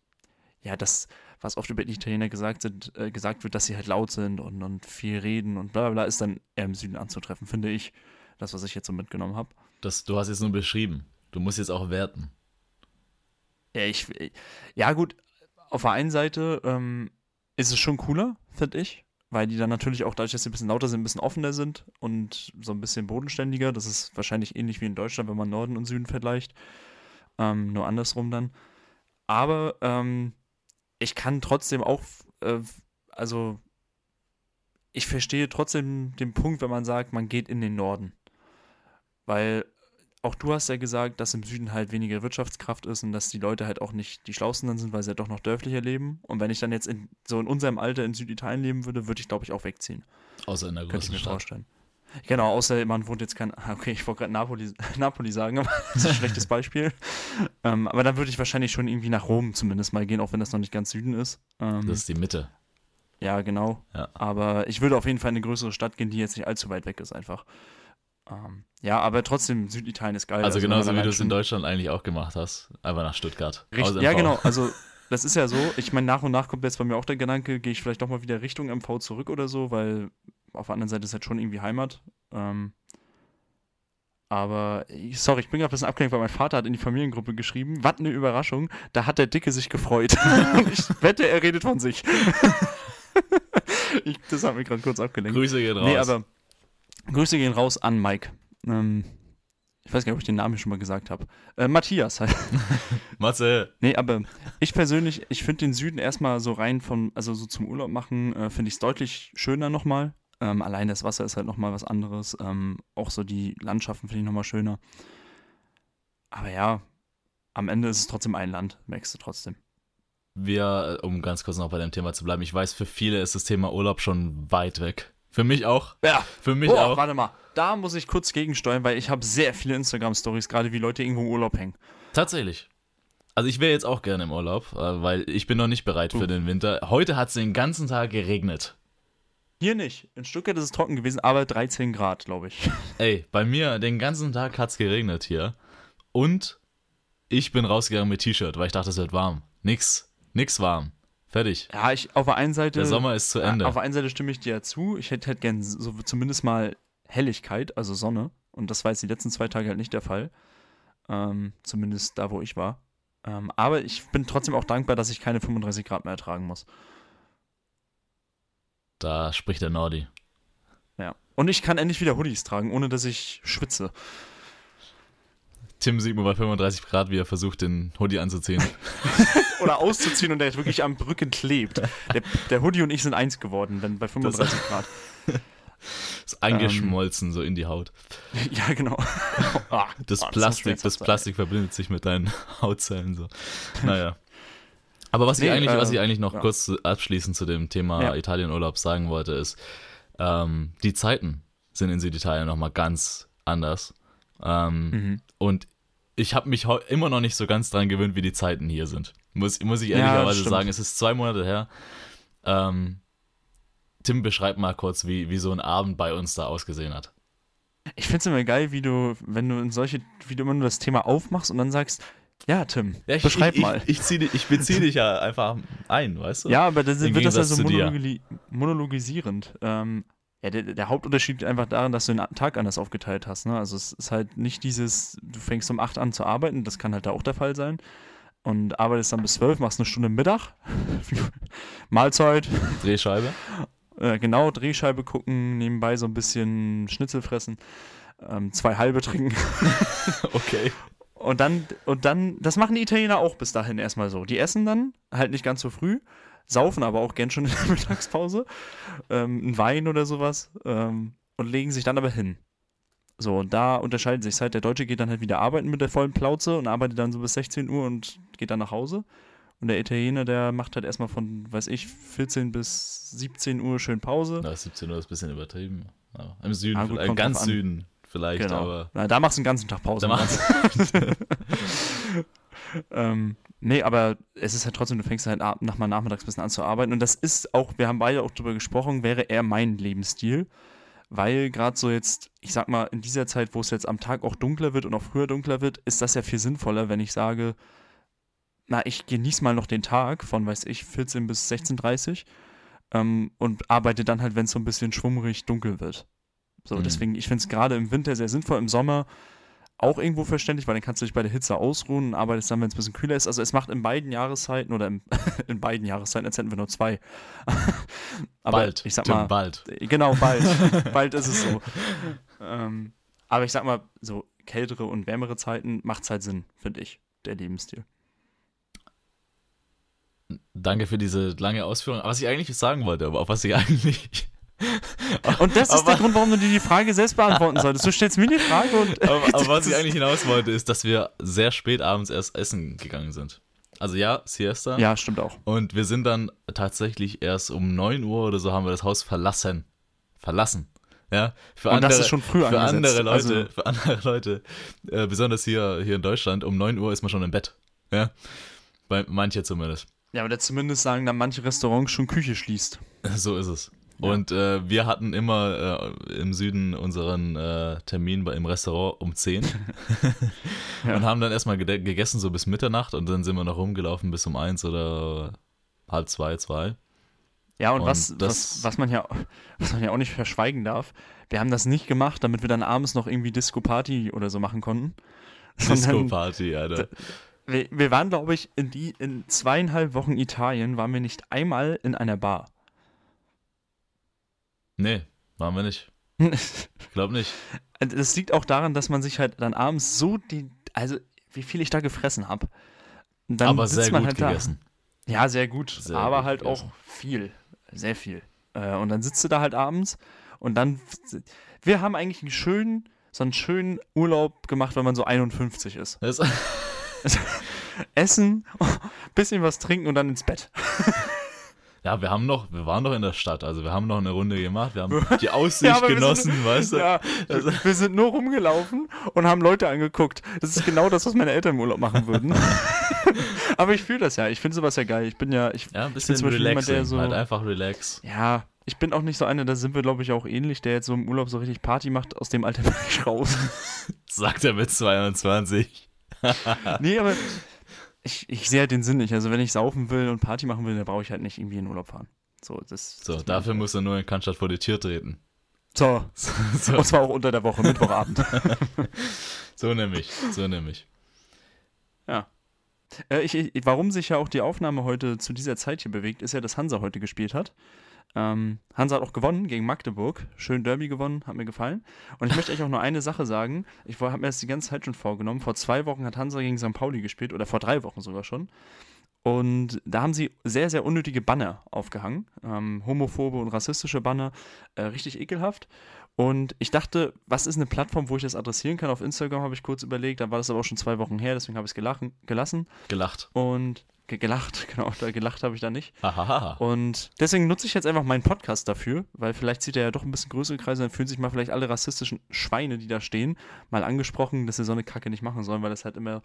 ja, das, was oft über die Italiener gesagt, sind, äh, gesagt wird, dass sie halt laut sind und, und viel reden und bla bla bla, ist dann eher im Süden anzutreffen, finde ich. Das, was ich jetzt so mitgenommen habe. Das, du hast jetzt nur beschrieben. Du musst jetzt auch werten. Ja, ich, ja, gut, auf der einen Seite ähm, ist es schon cooler, finde ich, weil die dann natürlich auch dadurch, dass sie ein bisschen lauter sind, ein bisschen offener sind und so ein bisschen bodenständiger. Das ist wahrscheinlich ähnlich wie in Deutschland, wenn man Norden und Süden vergleicht. Ähm, nur andersrum dann. Aber ähm, ich kann trotzdem auch, äh, also ich verstehe trotzdem den Punkt, wenn man sagt, man geht in den Norden. Weil auch du hast ja gesagt, dass im Süden halt weniger Wirtschaftskraft ist und dass die Leute halt auch nicht die Schlausten dann sind, weil sie ja halt doch noch dörflicher leben. Und wenn ich dann jetzt in, so in unserem Alter in Süditalien leben würde, würde ich, glaube ich, auch wegziehen. Außer in der Könnte ich mir Stadt. vorstellen. Genau, außer man wohnt jetzt kein. Okay, ich wollte gerade Napoli, Napoli sagen, aber das ist ein schlechtes Beispiel. Ähm, aber dann würde ich wahrscheinlich schon irgendwie nach Rom zumindest mal gehen, auch wenn das noch nicht ganz Süden ist. Ähm, Das ist die Mitte. ja, genau. Ja. Aber ich würde auf jeden Fall in eine größere Stadt gehen, die jetzt nicht allzu weit weg ist, einfach. Ähm, ja, aber trotzdem, Süditalien ist geil. Also wenn genauso wie du es in Deutschland eigentlich auch gemacht hast. Einfach nach Stuttgart. Richtig, ja, genau. Also, das ist ja so. Ich meine, nach und nach kommt jetzt bei mir auch der Gedanke, gehe ich vielleicht doch mal wieder Richtung MV zurück oder so, weil auf der anderen Seite ist halt schon irgendwie Heimat. Ähm, aber, sorry, ich bin gerade ein bisschen abgelenkt, weil mein Vater hat in die Familiengruppe geschrieben, was eine Überraschung, da hat der Dicke sich gefreut. und ich wette, er redet von sich. ich, das hat mich gerade kurz abgelenkt. Grüße gehen raus. Nee, aber Grüße gehen raus an Mike. Ähm, ich weiß gar nicht, ob ich den Namen hier schon mal gesagt habe. Äh, Matthias halt. Matze, Nee, aber ich persönlich, ich finde den Süden erstmal so rein von, also so zum Urlaub machen, äh, finde ich es deutlich schöner nochmal. Ähm, allein das Wasser ist halt nochmal was anderes. Ähm, auch so die Landschaften finde ich nochmal schöner. Aber ja, am Ende ist es trotzdem ein Land, merkst du trotzdem. wir, um ganz kurz noch bei dem Thema zu bleiben, ich weiß, für viele ist das Thema Urlaub schon weit weg. Für mich auch. Ja, Für mich Boah, auch. warte mal, da muss ich kurz gegensteuern, weil ich habe sehr viele Instagram-Stories, gerade wie Leute irgendwo im Urlaub hängen. Tatsächlich. Also ich wäre jetzt auch gerne im Urlaub, äh, weil ich bin noch nicht bereit für Uh. den Winter. Heute hat es den ganzen Tag geregnet. Hier nicht. In Stuttgart ist es trocken gewesen, aber 13 Grad, glaube ich. Ey, bei mir den ganzen Tag hat es geregnet hier. Und ich bin rausgegangen mit T-Shirt, weil ich dachte, es wird warm. Nix. Nix warm. Fertig. Ja, ich auf der einen Seite. Der Sommer ist zu Ende. Auf der einen Seite stimme ich dir ja zu. Ich hätte halt gern so zumindest mal Helligkeit, also Sonne. Und das war jetzt die letzten zwei Tage halt nicht der Fall. Ähm, zumindest da, wo ich war. Ähm, aber ich bin trotzdem auch dankbar, dass ich keine 35 Grad mehr ertragen muss. Da spricht der Nordi. Ja. Und ich kann endlich wieder Hoodies tragen, ohne dass ich schwitze. Tim sieht mir bei 35 Grad, wie er versucht, den Hoodie anzuziehen. Oder auszuziehen und der jetzt wirklich am Rücken klebt. Der, der Hoodie und ich sind eins geworden, wenn bei 35 Grad. Ist eingeschmolzen so in die Haut. Ja, genau. Ah, Das muss Plastik, das. Plastik verbindet sich mit deinen Hautzellen so. Naja. Aber was ich Nee, eigentlich, was äh, ich eigentlich noch ja. kurz abschließend zu dem Thema Ja. Italienurlaub sagen wollte, ist, ähm, die Zeiten sind in Süditalien nochmal ganz anders. Ähm, Mhm. Und ich habe mich immer noch nicht so ganz dran gewöhnt, wie die Zeiten hier sind. Muss, muss ich Ja, ehrlicherweise stimmt. sagen. Es ist zwei Monate her. Ähm, Tim, beschreib mal kurz, wie, wie so ein Abend bei uns da ausgesehen hat. Ich finde es immer geil, wie du, wenn du in solche, wie du immer nur das Thema aufmachst und dann sagst, ja, Tim, beschreib mal. Ich, ich, ich beziehe dich ja einfach ein, weißt du? ja, aber das, Im wird das ja Gegensatz so zu dir. monologi monologisierend. Ähm, ja, der, der Hauptunterschied liegt einfach darin, dass du den Tag anders aufgeteilt hast. Ne? Also es ist halt nicht dieses, du fängst um 8 an zu arbeiten, das kann halt da auch der Fall sein. Und arbeitest dann bis 12, machst eine Stunde Mittag, Mahlzeit, Drehscheibe. äh, genau, Drehscheibe gucken, nebenbei so ein bisschen Schnitzel fressen, ähm, zwei halbe trinken. Okay. Und dann, und dann, das machen die Italiener auch bis dahin erstmal so. Die essen dann, halt nicht ganz so früh, saufen aber auch gern schon in der Mittagspause, ähm, einen Wein oder sowas, ähm, und legen sich dann aber hin. So, und da unterscheidet sich halt. Der Deutsche geht dann halt wieder arbeiten mit der vollen Plauze und arbeitet dann so bis 16 Uhr und geht dann nach Hause. Und der Italiener, der macht halt erstmal von, weiß ich, 14 bis 17 Uhr schön Pause. Na, 17 Uhr ist ein bisschen übertrieben. Aber Im Süden, Ah, gut, vielleicht, kommt ganz. Süden vielleicht, Genau. aber Na, da machst du den ganzen Tag Pause. Da machst- ähm, nee, aber es ist halt trotzdem, du fängst halt ab- nach mal nachmittags ein bisschen an zu arbeiten. Und das ist auch, wir haben beide auch drüber gesprochen, wäre eher mein Lebensstil. Weil gerade so jetzt, ich sag mal, in dieser Zeit, wo es jetzt am Tag auch dunkler wird und auch früher dunkler wird, ist das ja viel sinnvoller, wenn ich sage, na, ich genieße mal noch den Tag von, weiß ich, 14 bis 16.30 ähm, und arbeite dann halt, wenn es so ein bisschen schwummrig dunkel wird. So, Mhm. deswegen, ich finde es gerade im Winter sehr sinnvoll, im Sommer auch irgendwo verständlich, weil dann kannst du dich bei der Hitze ausruhen und arbeitest dann, wenn es ein bisschen kühler ist. Also es macht in beiden Jahreszeiten oder im, in beiden Jahreszeiten, jetzt hätten wir nur zwei. aber bald. ich sag Tim, mal, bald. Genau, bald. bald ist es so. Ähm, aber ich sag mal, so kältere und wärmere Zeiten macht es halt Sinn, finde ich, der Lebensstil. danke für diese lange Ausführung. Aber was ich eigentlich sagen wollte, aber auf was ich eigentlich. Und das ist aber, der Grund, warum du dir die Frage selbst beantworten solltest. Du stellst mir die Frage und. aber, aber was ich eigentlich hinaus wollte, ist, dass wir sehr spät abends erst essen gegangen sind. Also ja, Siesta. Ja, stimmt auch. Und wir sind dann tatsächlich erst um 9 Uhr oder so haben wir das Haus verlassen. Verlassen. Ja, für Und andere, das ist schon früh für angesetzt. andere Leute, Also- für andere Leute, äh, besonders hier, hier in Deutschland, um 9 Uhr ist man schon im Bett. Ja. Bei manche zumindest. Ja, aber zumindest sagen dann manche Restaurants schon Küche schließt. So ist es. Und äh, wir hatten immer äh, im Süden unseren äh, Termin bei, im Restaurant um 10 Ja. und haben dann erstmal gegessen so bis Mitternacht und dann sind wir noch rumgelaufen bis um 1 oder halb zwei, zwei. Ja, und, Und was, was, was, man ja, was man ja auch nicht verschweigen darf, wir haben das nicht gemacht, damit wir dann abends noch irgendwie Disco-Party oder so machen konnten. Disco-Party, Alter. wir, wir waren, glaube ich, in, die, in zweieinhalb Wochen Italien, waren wir nicht einmal in einer Bar. Nee, waren wir nicht. Ich glaube nicht. Das liegt auch daran, dass man sich halt dann abends so die, also wie viel ich da gefressen habe. Dann Aber sitzt sehr man gut halt da. gegessen. Ja, sehr gut, Sehr aber gut halt gegessen. auch viel, sehr viel. Äh, und dann sitzt du da halt abends und dann, wir haben eigentlich einen schönen, so einen schönen Urlaub gemacht, wenn man so 51 ist. Essen, bisschen was trinken und dann ins Bett. Ja, wir haben noch, wir waren noch in der Stadt, also wir haben noch eine Runde gemacht, wir haben die Aussicht Ja, genossen, sind, weißt du? Ja, wir sind nur rumgelaufen und haben Leute angeguckt. Das ist genau das, was meine Eltern im Urlaub machen würden. aber ich fühle das ja. Ich finde sowas ja geil. Ich bin ja, ich, Ja, ein bin bisschen zum Beispiel jemand, der so- halt einfach relax. ja, ich bin auch nicht so einer, da sind wir, glaube ich, auch ähnlich, der jetzt so im Urlaub so richtig Party macht. Aus dem Alter bin ich raus. Sagt er mit 22. nee, aber ich, ich sehe halt den Sinn nicht. Also wenn ich saufen will und Party machen will, dann brauche ich halt nicht irgendwie in den Urlaub fahren. So, das, So, das dafür muss er nur in Cannstatt vor die Tür treten. So, So, und zwar auch unter der Woche, Mittwochabend. so nämlich, so nämlich. Äh, ich, ich, warum sich ja auch die Aufnahme heute zu dieser Zeit hier bewegt, ist ja, dass Hansa heute gespielt hat. Ähm, Hansa hat auch gewonnen gegen Magdeburg. Schön Derby gewonnen, hat mir gefallen. Und ich möchte euch auch nur eine Sache sagen. Ich habe mir das die ganze Zeit schon vorgenommen. Vor zwei Wochen hat Hansa gegen St. Pauli gespielt, oder vor drei Wochen sogar schon. Und da haben sie sehr, sehr unnötige Banner aufgehangen. Ähm, homophobe und rassistische Banner. Äh, richtig ekelhaft. Und ich dachte, was ist eine Plattform, wo ich das adressieren kann? Auf Instagram habe ich kurz überlegt. Da war das aber auch schon zwei Wochen her, deswegen habe ich es gelassen. Gelacht. Und gelacht, genau, da gelacht habe ich da nicht. Hahaha. Und deswegen nutze ich jetzt einfach meinen Podcast dafür, weil vielleicht zieht er ja doch ein bisschen größere Kreise, dann fühlen sich mal vielleicht alle rassistischen Schweine, die da stehen, mal angesprochen, dass sie so eine Kacke nicht machen sollen, weil das halt immer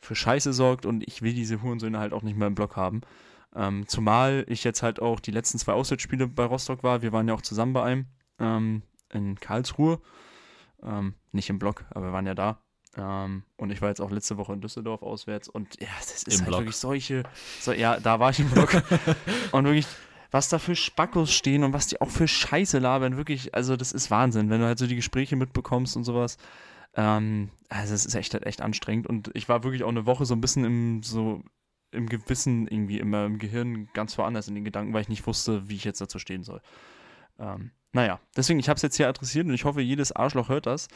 für Scheiße sorgt und ich will diese Hurensöhne halt auch nicht mehr im Blog haben. Ähm, zumal ich jetzt halt auch die letzten zwei Auswärtsspiele bei Rostock war, wir waren ja auch zusammen bei einem ähm, in Karlsruhe, ähm, nicht im Blog, aber wir waren ja da. Ähm, und ich war jetzt auch letzte Woche in Düsseldorf auswärts und ja, das ist Im halt Block. wirklich solche, so, ja, da war ich im Blog. und wirklich, was da für Spackos stehen und was die auch für Scheiße labern, wirklich, also das ist Wahnsinn, wenn du halt so die Gespräche mitbekommst und sowas. Ähm, also es ist echt, echt anstrengend und ich war wirklich auch eine Woche so ein bisschen im, so im Gewissen irgendwie immer im Gehirn ganz woanders in den Gedanken, weil ich nicht wusste, wie ich jetzt dazu stehen soll. Ähm, naja, deswegen, ich habe es jetzt hier adressiert und ich hoffe, jedes Arschloch hört das.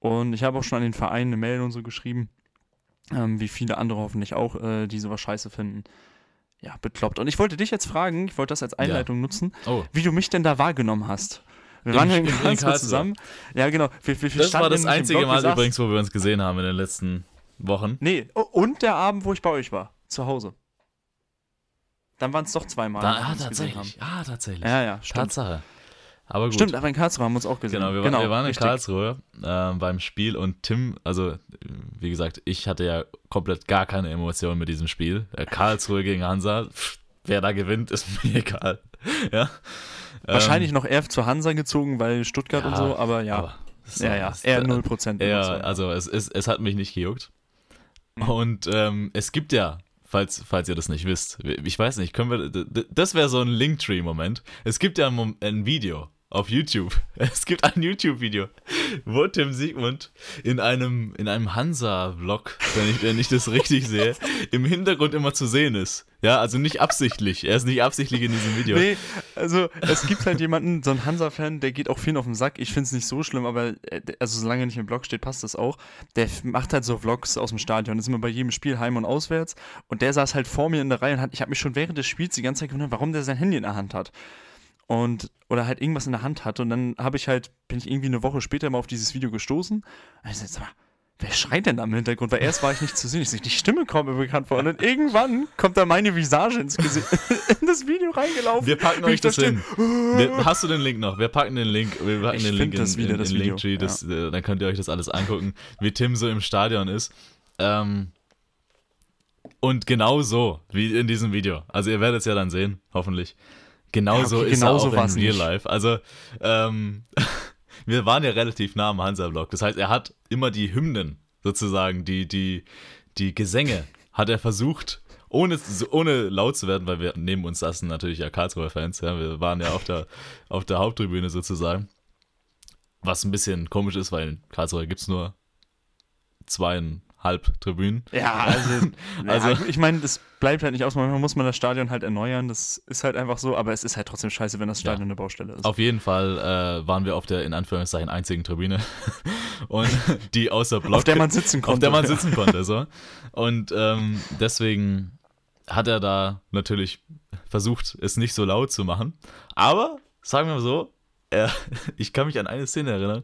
Und ich habe auch schon an den Verein eine Mail und so geschrieben, ähm, wie viele andere hoffentlich auch, äh, die sowas scheiße finden. Ja, bekloppt. Und ich wollte dich jetzt fragen, ich wollte das als Einleitung nutzen, Oh, wie du mich denn da wahrgenommen hast. Wir waren ja in in- zusammen. Ja, genau. Wir, wir, wir das war das einzige Mal saßen- übrigens, wo wir uns gesehen haben in den letzten Wochen. Nee, oh, und der Abend, wo ich bei euch war, zu Hause. Dann waren es doch zweimal. Da, ah, tatsächlich. Ah, tatsächlich. Ja, ja, stimmt. Tatsache. Aber gut. Stimmt, aber in Karlsruhe haben wir uns auch gesehen. Genau, wir, waren- wir waren in richtig. Karlsruhe äh, beim Spiel und Tim, also wie gesagt, ich hatte ja komplett gar keine Emotionen mit diesem Spiel. Äh, Karlsruhe gegen Hansa, pff, wer da gewinnt, ist mir egal. ja. Wahrscheinlich noch eher zu Hansa gezogen, weil Stuttgart und ja, so, aber ja. aber so, ja, ja, eher äh, 0%. Ja, Emotionen. also es, ist, es hat mich nicht gejuckt. Mhm. Und ähm, es gibt ja, falls, falls ihr das nicht wisst, ich weiß nicht, können wir, das wäre so ein Linktree-Moment. Es gibt ja ein, ein Video auf YouTube. Es gibt ein YouTube-Video, wo Tim Siegmund in einem, in einem Hansa-Vlog, wenn ich, wenn ich das richtig sehe, im Hintergrund immer zu sehen ist. Ja, also nicht absichtlich. Er ist nicht absichtlich in diesem Video. Nee, also es gibt halt jemanden, so ein Hansa-Fan, der geht auch viel auf den Sack. Ich finde es nicht so schlimm, aber äh, also solange er nicht im Blog steht, passt das auch. Der macht halt so Vlogs aus dem Stadion. Das ist immer bei jedem Spiel heim und auswärts. Und der saß halt vor mir in der Reihe und hat, ich habe mich schon während des Spiels die ganze Zeit gewundert, warum der sein Handy in der Hand hat und oder halt irgendwas in der Hand hatte und dann habe ich halt bin ich irgendwie eine Woche später mal auf dieses Video gestoßen. Also jetzt mal, wer schreit denn da im Hintergrund? Weil erst war ich nicht zu sehen, ich sehe, die Stimme kommt mir bekannt vor und dann irgendwann kommt da meine Visage ins Gesicht in das Video reingelaufen. Wir packen euch das hin. Wir, hast du den Link noch? Wir packen den Link. Wir packen Ich den Link find das in, wieder, in, das in Video, Linktree. Das, äh, dann könnt ihr euch das alles angucken, wie Tim so im Stadion ist. Ähm, und genau so, wie in diesem Video. Also ihr werdet es ja dann sehen, hoffentlich. Genauso Ja, okay, ist genauso er auch in Real nicht. Life. Also ähm, wir waren ja relativ nah am Hansa-Block. Das heißt, er hat immer die Hymnen sozusagen, die, die, die Gesänge hat er versucht, ohne, ohne laut zu werden, weil wir neben uns saßen natürlich ja Karlsruher Fans. Ja, wir waren ja auf der, auf der Haupttribüne sozusagen. Was ein bisschen komisch ist, weil in Karlsruhe gibt es nur zweieinhalb Tribünen. Ja, also, Also- ich meine, das bleibt halt nicht aus. Manchmal muss man das Stadion halt erneuern. Das ist halt einfach so, aber es ist halt trotzdem scheiße, wenn das Stadion Ja. eine Baustelle ist. Auf jeden Fall äh, waren wir auf der in Anführungszeichen einzigen Tribüne und die außer Block, Auf der man sitzen konnte. auf der man sitzen konnte so und ähm, deswegen hat er da natürlich versucht es nicht so laut zu machen aber sagen wir mal so er, ich kann mich an eine Szene erinnern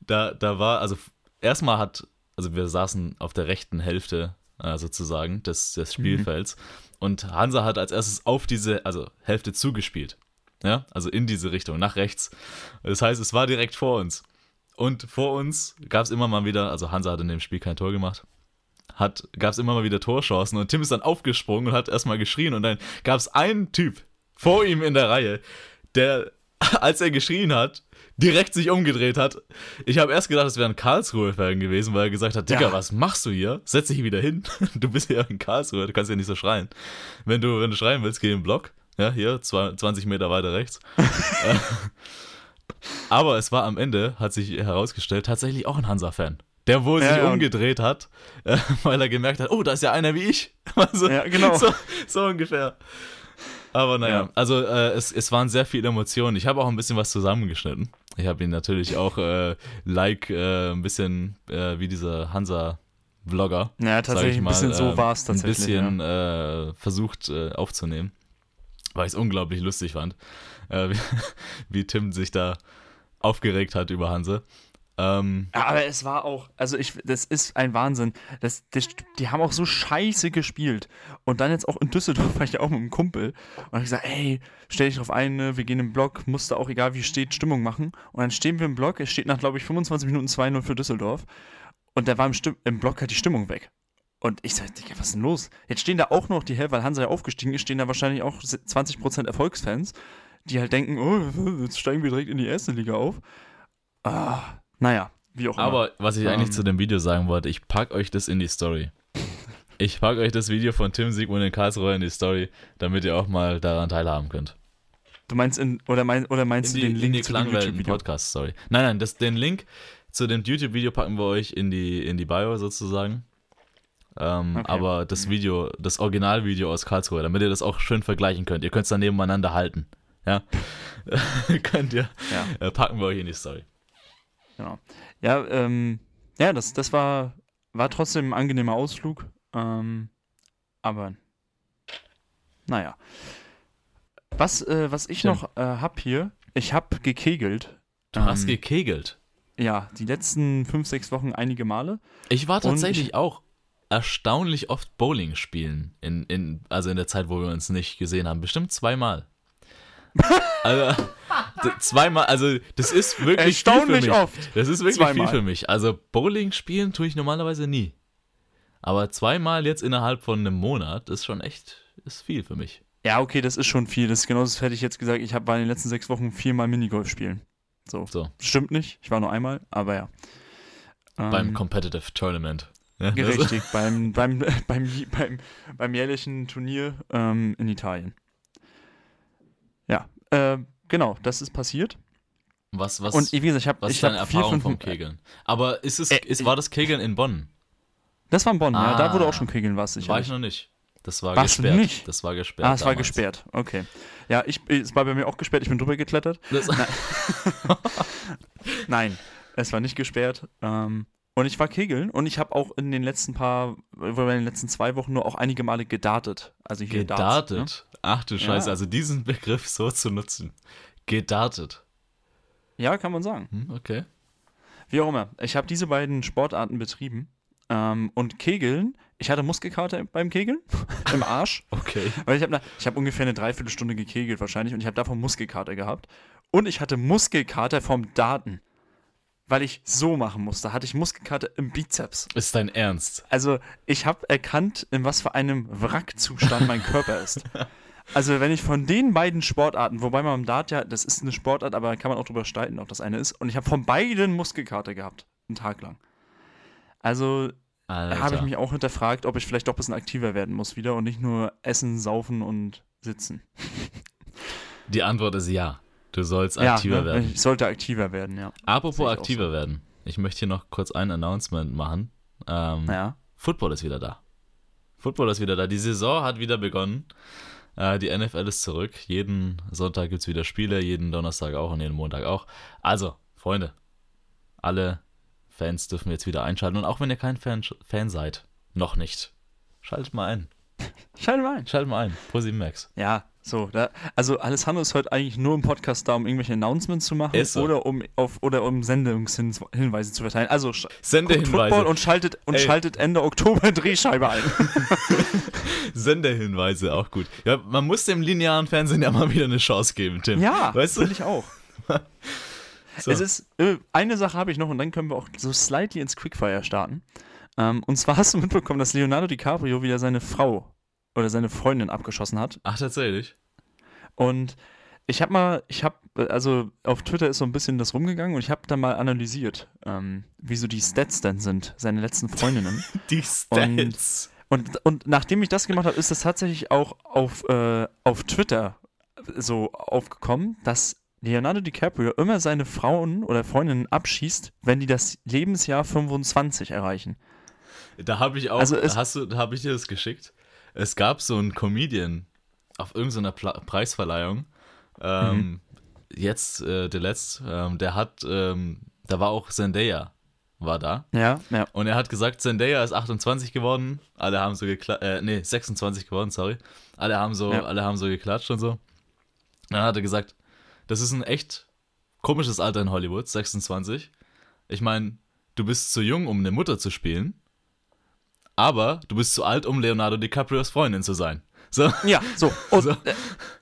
da da war also erstmal hat also wir saßen auf der rechten Hälfte äh, sozusagen des, des Spielfelds. Und Hansa hat als erstes auf diese also Hälfte zugespielt. Ja, also in diese Richtung, nach rechts. Das heißt, es war direkt vor uns. Und vor uns gab es immer mal wieder, also Hansa hat in dem Spiel kein Tor gemacht, hat, gab es immer mal wieder Torchancen. Und Tim ist dann aufgesprungen und hat erstmal geschrien. Und dann gab es einen Typ vor ihm in der Reihe, der, als er geschrien hat, direkt sich umgedreht hat. Ich habe erst gedacht, es wäre ein Karlsruhe-Fan gewesen, weil er gesagt hat, Digga, Ja. was machst du hier? Setz dich wieder hin. Du bist ja in Karlsruhe, du kannst ja nicht so schreien. Wenn du, wenn du schreien willst, geh in den Block. Ja, hier, zwei- 20 Meter weiter rechts. Aber es war am Ende, hat sich herausgestellt, tatsächlich auch ein Hansa-Fan. Der wohl Ja, sich ja, umgedreht hat, weil er gemerkt hat, oh, da ist ja einer wie ich. Also, Ja, genau. So, so ungefähr. Aber naja, Ja. also äh, es, es waren sehr viele Emotionen. Ich habe auch ein bisschen was zusammengeschnitten. Ich habe ihn natürlich auch äh, like äh, ein bisschen äh, wie dieser Hansa-Vlogger. Ja, sag tatsächlich ich ein mal, bisschen so äh, war es tatsächlich. Ein bisschen äh, versucht äh, aufzunehmen, weil ich es unglaublich lustig fand, wie, wie Tim sich da aufgeregt hat über Hanse. Ähm, Ja, aber es war auch, also ich, das ist ein Wahnsinn. Das, das, die haben auch so scheiße gespielt. Und dann jetzt auch in Düsseldorf war ich ja auch mit einem Kumpel. Und hab ich gesagt, ey, stell dich drauf ein, ne, wir gehen im Block, musste auch egal wie steht, Stimmung machen. Und dann stehen wir im Block, es steht nach, glaube ich, 25 Minuten 2-0 für Düsseldorf. Und da war im, Stimm im Block halt die Stimmung weg. Und ich sag, Digga, was ist denn los? Jetzt stehen da auch noch die Hälfte, weil Hansa ja aufgestiegen ist, stehen da wahrscheinlich auch 20% Erfolgsfans, die halt denken, oh, jetzt steigen wir direkt in die erste Liga auf. Ah, naja, wie auch immer. aber was ich eigentlich Ähm. zu dem Video sagen wollte, ich pack euch das in die Story. Ich pack euch das Video von Tim Siegmund in Karlsruhe in die Story, damit ihr auch mal daran teilhaben könnt. Du meinst in, oder, mein, oder meinst in du die, den Link in die zu dem YouTube-Video? Podcast Story. Nein, nein, das, den Link zu dem YouTube-Video packen wir euch in die, in die Bio sozusagen. Ähm, Okay. Aber das Video, das Originalvideo aus Karlsruhe, damit ihr das auch schön vergleichen könnt. Ihr könnt es dann nebeneinander halten. Ja. könnt ihr, Ja, äh, packen wir euch in die Story. Genau. Ja, ähm, ja das, das war, war trotzdem ein angenehmer Ausflug. Ähm, aber, naja. Was, äh, was ich Tim. noch äh, hab hier, ich hab gekegelt. Du hast Ähm, gekegelt. Ja, die letzten fünf, sechs Wochen einige Male. Ich war tatsächlich ich- auch erstaunlich oft Bowling spielen. In, in, also in der Zeit, wo wir uns nicht gesehen haben. Bestimmt zweimal. Also, zweimal, also das ist wirklich viel für Erstaunlich mich. oft. Das ist wirklich Zweimal. viel für mich. Also Bowling spielen tue ich normalerweise nie. Aber zweimal jetzt innerhalb von einem Monat ist schon echt, ist viel für mich. Ja, okay, das ist schon viel. Das ist genau das hätte ich jetzt gesagt. Ich habe bei den letzten sechs Wochen viermal Minigolf spielen. So. So, Stimmt nicht. Ich war nur einmal, aber ja. beim Ähm, Competitive Tournament. Ja, Richtig, beim, beim, beim, beim, beim jährlichen Turnier ähm, in Italien. Äh, genau, das ist passiert. Was, was, Und wie gesagt, ich habe was ich hab vier, Erfahrung fünf, vom Kegeln? Aber ist es, Äh, ist, war das Kegeln in Bonn? Das war in Bonn, ja. Da Ah. wurde auch schon Kegeln, was ich. War ich noch nicht. Das war Warst du gesperrt. nicht? Das war gesperrt. Ah, es war gesperrt. Okay. Ja, ich, es war bei mir auch gesperrt. Ich bin drüber geklettert. Das, Nein, es war nicht gesperrt. Ähm, und ich war kegeln und ich habe auch in den letzten paar, in den letzten zwei Wochen nur auch einige Male gedartet. Also hier Darts, ne? gedartet. Ach du Scheiße, Ja. also diesen Begriff so zu nutzen. Gedartet. Ja, kann man sagen. Hm, okay. Wie auch immer. Ich habe diese beiden Sportarten betrieben. Ähm, und Kegeln, ich hatte Muskelkater beim Kegeln im Arsch. Okay. Weil ich habe ich hab ungefähr eine Dreiviertelstunde gekegelt wahrscheinlich und ich habe davon Muskelkater gehabt. Und ich hatte Muskelkater vom Daten. Weil ich so machen musste, hatte ich Muskelkater im Bizeps. Ist dein Ernst? Also ich habe erkannt, in was für einem Wrackzustand mein Körper ist. Also wenn ich von den beiden Sportarten, wobei man im Dart ja, das ist eine Sportart, aber da kann man auch drüber streiten, ob das eine ist. Und ich habe von beiden Muskelkater gehabt, einen Tag lang. Also habe ich mich auch hinterfragt, ob ich vielleicht doch ein bisschen aktiver werden muss wieder und nicht nur essen, saufen und sitzen. Die Antwort ist ja. Du sollst aktiver ja, ne? werden. Ich sollte aktiver werden, ja. Apropos aktiver werden. Ich möchte hier noch kurz ein Announcement machen. Ähm, Ja. Football ist wieder da. Football ist wieder da. Die Saison hat wieder begonnen. Äh, die NFL ist zurück. Jeden Sonntag gibt es wieder Spiele, jeden Donnerstag auch und jeden Montag auch. Also, Freunde, alle Fans dürfen jetzt wieder einschalten. Und auch wenn ihr kein Fan, Fan seid, noch nicht, schaltet mal ein. Schalt mal ein. Schaltet mal ein. Pro 7 Max. Ja, so. Da, also Alessandro ist heute eigentlich nur im Podcast da, um irgendwelche Announcements zu machen so. oder um auf oder um Sendungshinweise zu verteilen. Also Sendehinweise. Football und schaltet und Ey. schaltet Ende Oktober Drehscheibe ein. Sendehinweise, auch gut. Ja, man muss dem linearen Fernsehen ja mal wieder eine Chance geben, Tim. ja, Weißt du? ich auch. So. Es ist äh, eine Sache habe ich noch und dann können wir auch so slightly ins Quickfire starten. Ähm, und zwar hast du mitbekommen, dass Leonardo DiCaprio wieder seine Frau oder seine Freundin abgeschossen hat. Ach, tatsächlich? Und ich habe mal, ich habe, also auf Twitter ist so ein bisschen das rumgegangen und ich habe da mal analysiert, ähm, wie so die Stats denn sind, seine letzten Freundinnen. Die Stats. Und, und nachdem ich das gemacht habe, ist das tatsächlich auch auf, äh, auf Twitter so aufgekommen, dass Leonardo DiCaprio immer seine Frauen oder Freundinnen abschießt, wenn die das Lebensjahr 25 erreichen. Da habe ich auch, Also es- hast du, da habe ich dir das geschickt. Es gab so einen Comedian auf irgendeiner Pla Preisverleihung. Ähm, Mhm. Jetzt, äh, der letzte, ähm, der hat, ähm, da war auch Zendaya, war da. Ja, ja. Und er hat gesagt, Zendaya ist 28 geworden. Alle haben so geklatscht, äh, nee, 26 geworden, sorry. Alle haben so, Ja. alle haben so geklatscht und so. Dann hat er gesagt, das ist ein echt komisches Alter in Hollywood, 26. Ich meine, du bist zu jung, um eine Mutter zu spielen, aber du bist zu alt, um Leonardo DiCaprios Freundin zu sein. So, Ja, so. Und, So. äh,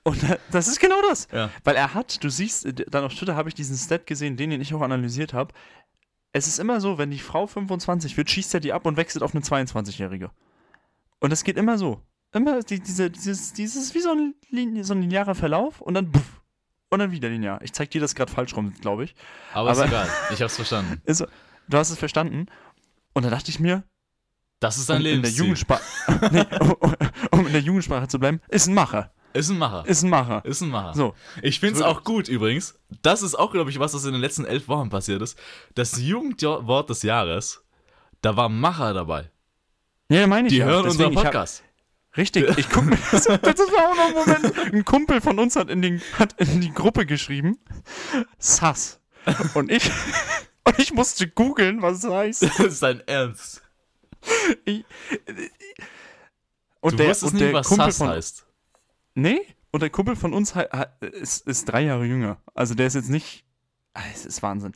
und äh, das ist genau das. ja. Weil er hat, du siehst, äh, dann auf Twitter habe ich diesen Stat gesehen, den, den ich auch analysiert habe. Es ist immer so, wenn die Frau 25 wird, schießt er die ab und wechselt auf eine 22-Jährige. Und das geht immer so. Immer die, diese, dieses, dieses, wie so ein, so ein linearer Verlauf und dann puff, und dann wieder linear. Ich zeig dir das gerade falsch rum, glaube ich. Aber, ist Aber- egal, ich hab's verstanden. Ist, du hast es verstanden. Und da dachte ich mir, Das ist dein um in der nee, um, um in der Jugendsprache zu bleiben, ist ein Macher. Ist ein Macher. Ist ein Macher. Ist ein Macher. So. Ich finde es auch gut übrigens. Das ist auch, glaube ich, was, was in den letzten elf Wochen passiert ist. Das Jugendwort des Jahres, da war Macher dabei. Ja, meine ich Die ja. hören Deswegen, unseren hab- Podcast. Richtig, ich guck mir das, das war auch noch ein Moment. Ein Kumpel von uns hat in, den, hat in die Gruppe geschrieben, Sass. Und ich, und ich musste googeln, was es heißt. Das ist dein Ernst. Ich, und Du der, wusstest und nicht, was Kumpel Sass von, heißt. Nee, und der Kumpel von uns ist, ist drei Jahre jünger. Also der ist jetzt nicht. Ah, Es ist Wahnsinn.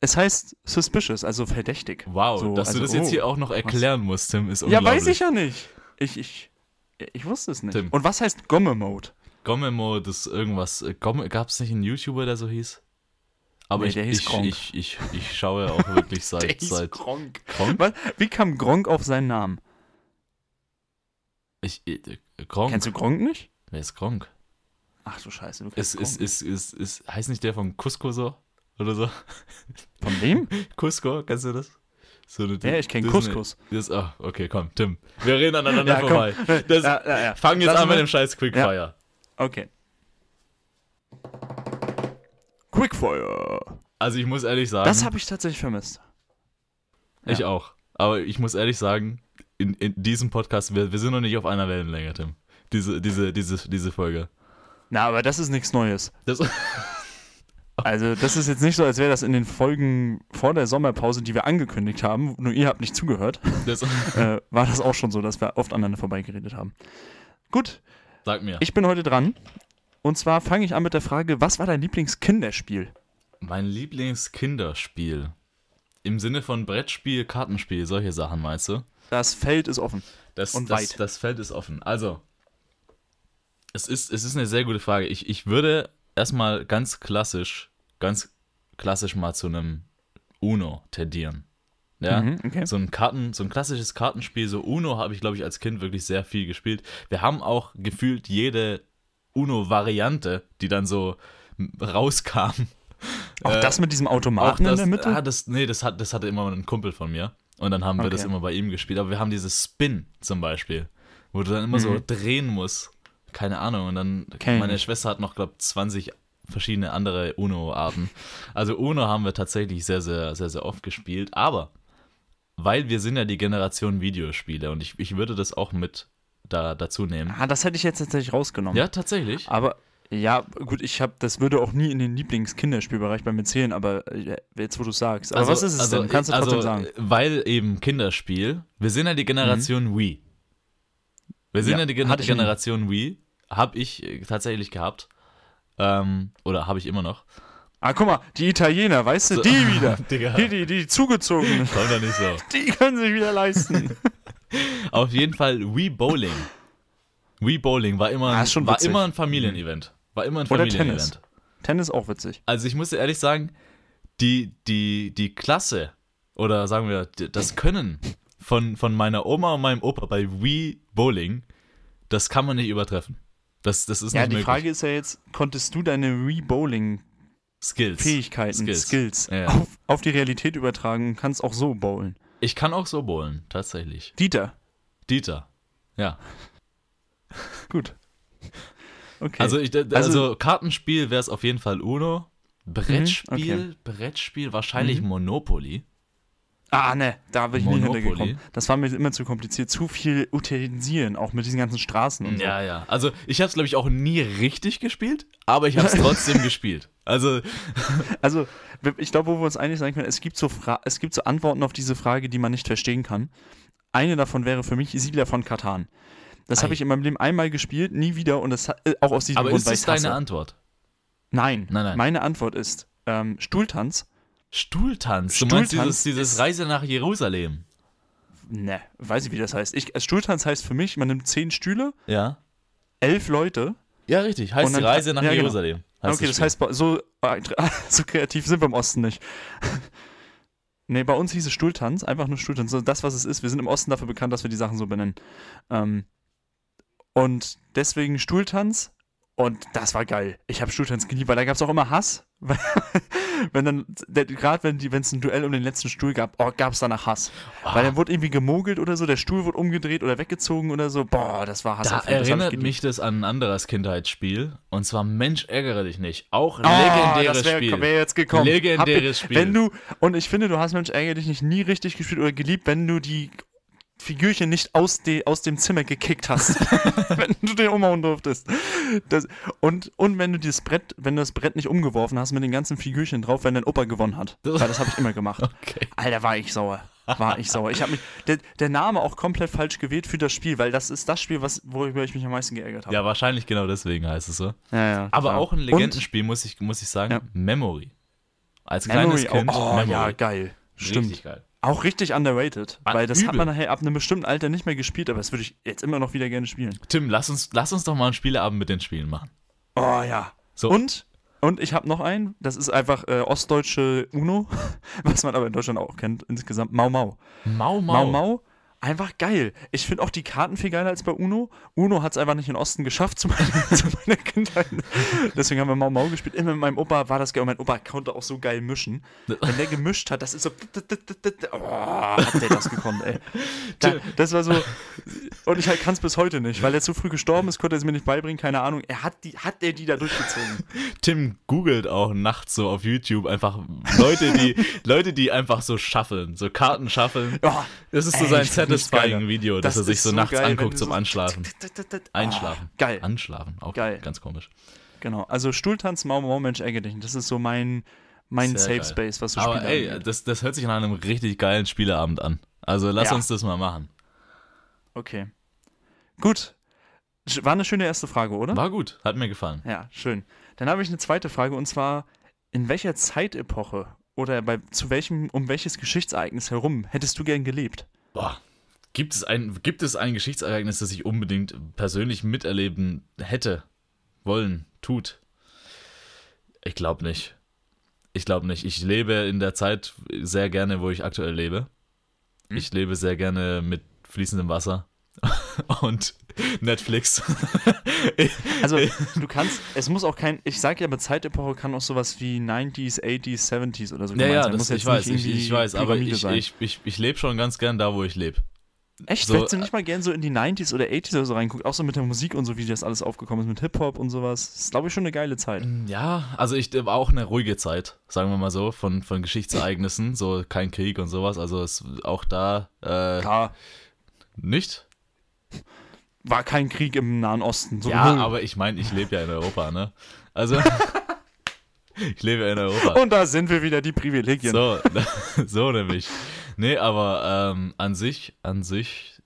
Es heißt suspicious, also verdächtig. Wow, So, dass also, du das jetzt oh, hier auch noch erklären musst, Tim, ist Ja, unglaublich. weiß ich ja nicht. Ich, ich, ich wusste es nicht. Tim. Und was heißt Gomme-Mode? Gommemo, das irgendwas. äh, Gomme, Gab es nicht einen YouTuber, der so hieß? Aber Nee, ich, der hieß ich, ich, ich, ich schaue auch wirklich seit. seit Gronk. Gronk? Was? Wie kam Gronk auf seinen Namen? Ich, äh, Gronk. Kennst du Gronk nicht? Wer ist Gronk? Ach du Scheiße, du kennst ist, ist, ist, ist, heißt nicht der von Cusco so? Oder so? Von wem? Cusco, kennst du das? So eine, Ja, ich kenn das ist eine- Couscous. Das, ah, okay, komm, Tim. Wir reden aneinander Ja, vorbei. Das, Ja, ja, ja. Fang jetzt Lass an mit dem scheiß Quickfire. Okay. Quickfire. Also ich muss ehrlich sagen, Das habe ich tatsächlich vermisst. ich ja. auch. Aber ich muss ehrlich sagen, in, in diesem Podcast, wir, wir sind noch nicht auf einer Wellenlänge, Tim. Diese, diese, diese, diese Folge. Na, aber das ist nichts Neues. Das, Also, das ist jetzt nicht so, als wäre das in den Folgen vor der Sommerpause, die wir angekündigt haben, nur ihr habt nicht zugehört, das, äh, war das auch schon so, dass wir oft aneinander vorbeigeredet haben. Gut, sag mir. ich bin heute dran. Und zwar fange ich an mit der Frage, was war dein Lieblingskinderspiel? Mein Lieblingskinderspiel. Im Sinne von Brettspiel, Kartenspiel, solche Sachen meinst du? Das Feld ist offen. Das, Und das, weit. das Feld ist offen. Also, es ist, es ist eine sehr gute Frage. Ich, ich würde erstmal ganz klassisch, ganz klassisch mal zu einem Uno tendieren. Ja, Mhm, okay. so ein Karten, so ein klassisches Kartenspiel, so Uno habe ich, glaube ich, als Kind wirklich sehr viel gespielt. Wir haben auch gefühlt jede Uno-Variante, die dann so rauskam. Auch Äh, das mit diesem Automaten das, in der Mitte? Ah, das, nee, das, hat, das hatte immer ein Kumpel von mir. Und dann haben wir das Okay. immer bei ihm gespielt. Aber wir haben dieses Spin zum Beispiel, wo du dann immer so Mhm. drehen musst. Keine Ahnung. Und dann, ich meine. Schwester hat noch, glaube 20 verschiedene andere Uno-Arten. Also Uno haben wir tatsächlich sehr, sehr, sehr, sehr oft gespielt. Aber, weil wir sind ja die Generation Videospiele und ich, ich würde das auch mit da, dazu nehmen. ah, das hätte ich jetzt tatsächlich rausgenommen. Ja, tatsächlich. Aber ja, gut, ich habe, das würde auch nie in den Lieblingskinderspielbereich bei mir zählen, aber äh, jetzt, wo du sagst. Aber was ist es denn? Kannst du also, trotzdem sagen? Weil eben Kinderspiel, wir sind ja die Generation Wii. Wir sind Ja, ja, die Gen ich nie. Generation Wii, habe ich äh, tatsächlich gehabt. Ähm, oder habe ich immer noch. Ah, guck mal, die Italiener, weißt du, So. die wieder. Digga, Die, die, die zugezogenen, komm doch nicht so. die können sich wieder leisten. Auf jeden Fall Wii Bowling. Wii Bowling war immer, Ah, war immer ein Familienevent. War immer ein Oder Familienevent. Tennis. Tennis auch witzig. Also ich muss dir ehrlich sagen, die, die, die Klasse oder sagen wir das Können von, von meiner Oma und meinem Opa bei Wii Bowling, das kann man nicht übertreffen. Das, das ist Ja, nicht die möglich. Frage ist ja jetzt, konntest du deine Re-Bowling-Fähigkeiten, Skills. Skills, Ja, ja. Auf, auf die Realität übertragen kannst auch so bowlen? Ich kann auch so bowlen, tatsächlich. Dieter, Dieter. Ja. gut. Okay. Also, ich, also, Also- Kartenspiel wäre es auf jeden Fall Uno. Brettspiel, Mhm, okay. Brettspiel wahrscheinlich Mhm. Monopoly. Ah, ne, da bin ich nie Monopoly. hintergekommen. Das war mir immer zu kompliziert. Zu viel Utensilien, auch mit diesen ganzen Straßen und so. Ja, ja. Also ich habe es, glaube ich, auch nie richtig gespielt, aber ich habe es trotzdem gespielt. Also, Also, ich glaube, wo wir uns einig sein können, es gibt, so Fra es gibt so Antworten auf diese Frage, die man nicht verstehen kann. Eine davon wäre für mich Siedler von Katan. Das habe ich in meinem Leben einmal gespielt, nie wieder und das äh, auch aus diesem aber Grund, ist das ich hasse. deine Antwort? Nein. Nein, nein. Meine Antwort ist ähm, Stuhltanz. Stuhltanz. Du meinst Stuhltanz dieses, dieses ist- Reise nach Jerusalem. Ne, weiß ich, wie das heißt. Ich, äh, Stuhltanz heißt für mich, man nimmt zehn Stühle, Ja. elf Leute. Ja, richtig. Heißt die Reise nach ja, genau. Heißt okay, das Spiel. heißt, so, äh, so kreativ sind wir im Osten nicht. nee, bei uns hieß es Stuhltanz, einfach nur Stuhltanz. Das, was es ist. Wir sind im Osten dafür bekannt, dass wir die Sachen so benennen. Ähm, und deswegen Stuhltanz. Und das war geil. Ich habe Stuhltanz geliebt, weil da gab es auch immer Hass. Wenn dann, gerade wenn es ein Duell um den letzten Stuhl gab, oh, gab es danach Hass. Ah. Weil dann wurde irgendwie gemogelt oder so, der Stuhl wurde umgedreht oder weggezogen oder so. Boah, das war Hass. Da. Das erinnert geliebt. mich das an ein anderes Kindheitsspiel. Und zwar Mensch, ärgere dich nicht. Auch Ah, legendäres das wär, Spiel. Wär jetzt gekommen. Legendäres Hab- Spiel. Wenn du, und ich finde, du hast Mensch ärgere dich nicht nie richtig gespielt oder geliebt, wenn du die Figürchen nicht aus, de, aus dem Zimmer gekickt hast. wenn du den umhauen durftest. Das, und, und wenn du das Brett, wenn du das Brett nicht umgeworfen hast mit den ganzen Figürchen drauf, wenn dein Opa gewonnen hat. Das- Weil das habe ich immer gemacht. Okay. Alter, war ich sauer. War ich sauer. Ich habe mich. Der, der Name auch komplett falsch gewählt für das Spiel, weil das ist das Spiel, was, worüber ich mich am meisten geärgert habe. Ja, wahrscheinlich genau deswegen heißt es so. ja, ja, Aber klar. auch ein Und Legendenspiel, muss ich, muss ich sagen. Ja. Memory. Als kleines Memory, Kind. oh, oh Memory. ja, geil. Stimmt. Richtig geil. Auch richtig underrated, Ah, weil das hat übel. man nachher ab einem bestimmten Alter nicht mehr gespielt, aber das würde ich jetzt immer noch wieder gerne spielen. Tim, lass uns, lass uns doch mal einen Spieleabend mit den Spielen machen. Oh ja. So. Und und ich habe noch einen, das ist einfach äh, ostdeutsche Uno, was man aber in Deutschland auch kennt insgesamt. Mau Mau. Mau Mau. Mau Mau. Einfach geil. Ich finde auch die Karten viel geiler als bei Uno. Uno hat es einfach nicht in den Osten geschafft zu meiner, zu meiner Kindheit. Deswegen haben wir Mau Mau gespielt. Immer mit meinem Opa war das geil. Und mein Opa konnte auch so geil mischen. Wenn der gemischt hat, das ist so. Oh, hat der das gekonnt, ey. Da, das war so. Und ich halt kann es bis heute nicht, weil er zu früh gestorben ist, konnte er es mir nicht beibringen, keine Ahnung. Er hat die, hat er die da durchgezogen. Tim googelt auch nachts so auf YouTube einfach Leute, die, Leute, die einfach so schaffeln, so Karten schaffeln. Oh, Das ist so ey, sein ich find nichts satisfying geiler. Video, dass Das er sich so so nachts geil, anguckt du zum so- Anschlafen. Einschlafen. Oh, geil. Anschlafen, auch Geil. ganz komisch. Genau. Also Stuhltanz, Mau Mau, Mensch, ärgere dich. Das ist so mein, mein Sehr Safe geil. Space, was so Aber Spiele ey, das, das hört sich nach einem richtig geilen Spieleabend an. Also lass Ja. uns das mal machen. Okay. Gut. War eine schöne erste Frage, oder? War gut, hat mir gefallen. Ja, schön. Dann habe ich eine zweite Frage und zwar: In welcher Zeitepoche oder bei, zu welchem, um welches Geschichtsereignis herum hättest du gern gelebt? Boah. Gibt es, ein, gibt es ein Geschichtsereignis, das ich unbedingt persönlich miterleben hätte, wollen, tut? Ich glaube nicht. Ich glaube nicht. Ich lebe in der Zeit sehr gerne, wo ich aktuell lebe. Hm? Ich lebe sehr gerne mit fließendem Wasser und Netflix. Also, du kannst, es muss auch kein, ich sage ja, bei Zeitepoche kann auch sowas wie 90s, 80s, 70s oder so ja, ja, sein. das, Muss ich jetzt weiß, nicht ich, irgendwie ich weiß, aber ich, ich, ich, ich lebe schon ganz gern da, wo ich lebe. Echt? so- Hättest du nicht mal gern so in die 90s oder 80s oder so reinguckt? Auch so mit der Musik und so, wie das alles aufgekommen ist, mit Hip-Hop und sowas. Das ist, glaube ich, schon eine geile Zeit. Ja, also ich war auch eine ruhige Zeit, sagen wir mal so, von, von Geschichtsereignissen, so kein Krieg und sowas. Also es auch da äh, Klar, nicht. war kein Krieg im Nahen Osten. So Ja, null. aber ich meine, ich lebe ja in Europa, ne? Also ich lebe ja in Europa. Und da sind wir wieder, die Privilegien. So, so nämlich. Nee, aber ähm, an sich, an sich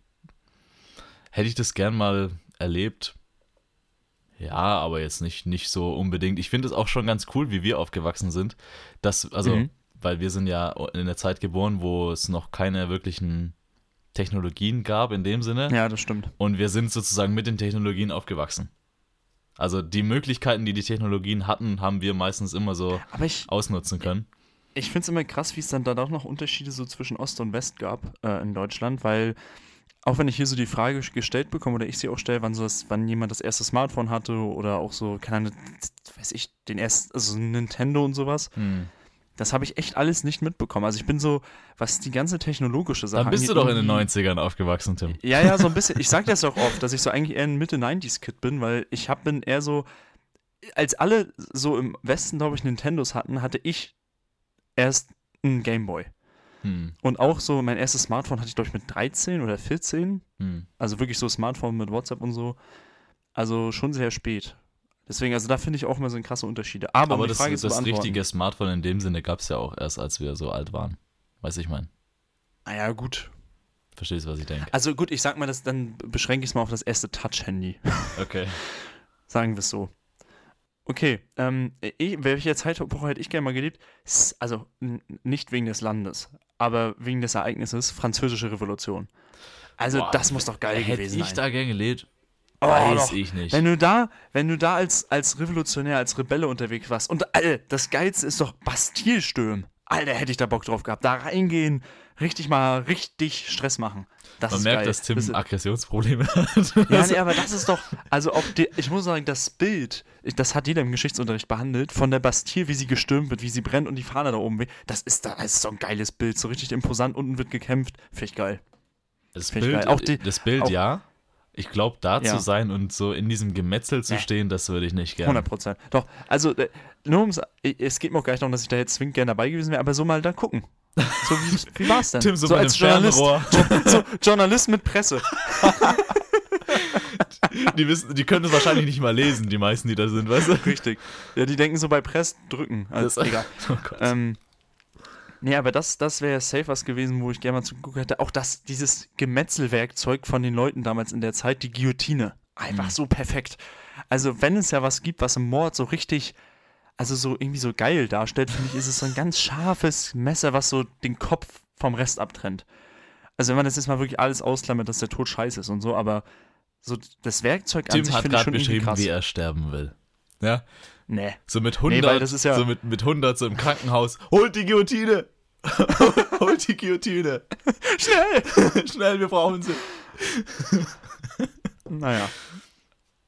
hätte ich das gern mal erlebt. Ja, aber jetzt nicht, nicht so unbedingt. Ich finde es auch schon ganz cool, wie wir aufgewachsen sind. Dass, also, Mhm. weil wir sind ja in der Zeit geboren, wo es noch keine wirklichen Technologien gab in dem Sinne. Ja, das stimmt. Und wir sind sozusagen mit den Technologien aufgewachsen. Also die Möglichkeiten, die die Technologien hatten, haben wir meistens immer so ich, ausnutzen können. Ich finde es immer krass, wie es dann da doch noch Unterschiede so zwischen Ost und West gab äh, in Deutschland, weil auch wenn ich hier so die Frage gestellt bekomme oder ich sie auch stelle, wann so das, wann jemand das erste Smartphone hatte oder auch so, keine Ahnung, weiß ich, den ersten, also Nintendo und sowas, Hm. das habe ich echt alles nicht mitbekommen. Also ich bin so, was die ganze technologische Sache Dann bist du doch in den irgendwie- 90ern aufgewachsen, Tim. Ja, ja, so ein bisschen. Ich sage das auch oft, dass ich so eigentlich eher ein Mitte-90s-Kid bin, weil ich hab, bin eher so, als alle so im Westen, glaube ich, Nintendos hatten, hatte ich erst einen Gameboy. Hm. Und auch so, mein erstes Smartphone hatte ich, glaube ich, mit 13 oder 14. Hm. Also wirklich so Smartphone mit WhatsApp und so. Also schon sehr spät. Deswegen, also da finde ich auch immer so krasse Unterschiede. Aber, um Aber die das, das richtige Smartphone in dem Sinne gab es ja auch erst, als wir so alt waren. Weiß ich mein. Ah ja, gut. Verstehst du, was ich denke? Also gut, ich sag mal, das, dann beschränke ich es mal auf das erste Touch-Handy. Okay. Sagen wir es so. Okay, ähm, ich, welche Zeitepoche hätte ich gerne mal gelebt? Also nicht wegen des Landes, aber wegen des Ereignisses Französische Revolution. Also Boah, das muss doch geil Hätte gewesen ich sein. da gern gelebt? Oh, Weiß doch. ich nicht. Wenn du da, wenn du da als, als Revolutionär, als Rebelle unterwegs warst und Alter, das Geilste ist doch Bastille stürmen. Alter, hätte ich da Bock drauf gehabt. Da reingehen, richtig mal richtig Stress machen. Das Man merkt, geil. dass Tim Das- Aggressionsprobleme hat. Ja, nee, aber das ist doch, also auch, die, ich muss sagen, das Bild, das hat jeder im Geschichtsunterricht behandelt, von der Bastille, wie sie gestürmt wird, wie sie brennt und die Fahne da oben weht, das ist, da, das ist so ein geiles Bild, so richtig imposant, unten wird gekämpft, finde ich geil. Das Find Bild. Auch die- das Bild auch- ja. Ich glaube, da Ja. zu sein und so in diesem Gemetzel zu Nee. stehen, das würde ich nicht gerne. 100 Prozent. Doch, also, äh, nur ums, äh, es geht mir auch gar nicht darum, dass ich da jetzt zwingend gerne dabei gewesen wäre, aber so mal da gucken. So, wie, wie war's denn? Tim so, mit als Journalist, so, Journalist mit Presse. Die, wissen, die können das wahrscheinlich nicht mal lesen, die meisten, die da sind, weißt du? Richtig. Ja, die denken so bei Press drücken. Also, Das- egal. Oh Gott. Ähm, nee, aber das, das wäre safe was gewesen, wo ich gerne mal zugeguckt hätte. Auch das, dieses Gemetzelwerkzeug von den Leuten damals in der Zeit, die Guillotine. Einfach Mhm. so perfekt. Also, wenn es ja was gibt, was im Mord so richtig, also so irgendwie so geil darstellt, finde ich, ist es so ein ganz scharfes Messer, was so den Kopf vom Rest abtrennt. Also, wenn man das jetzt mal wirklich alles ausklammert, dass der Tod scheiße ist und so, aber so das Werkzeug an Tim sich hat finde ich gerade schon irgendwie beschrieben, wie er sterben will. Ja, nee. so mit Nee, 100, weil das ist ja- so mit, mit 100 so im Krankenhaus. Holt die Guillotine! Holt die Guillotine. Schnell! Schnell, wir brauchen sie. Naja.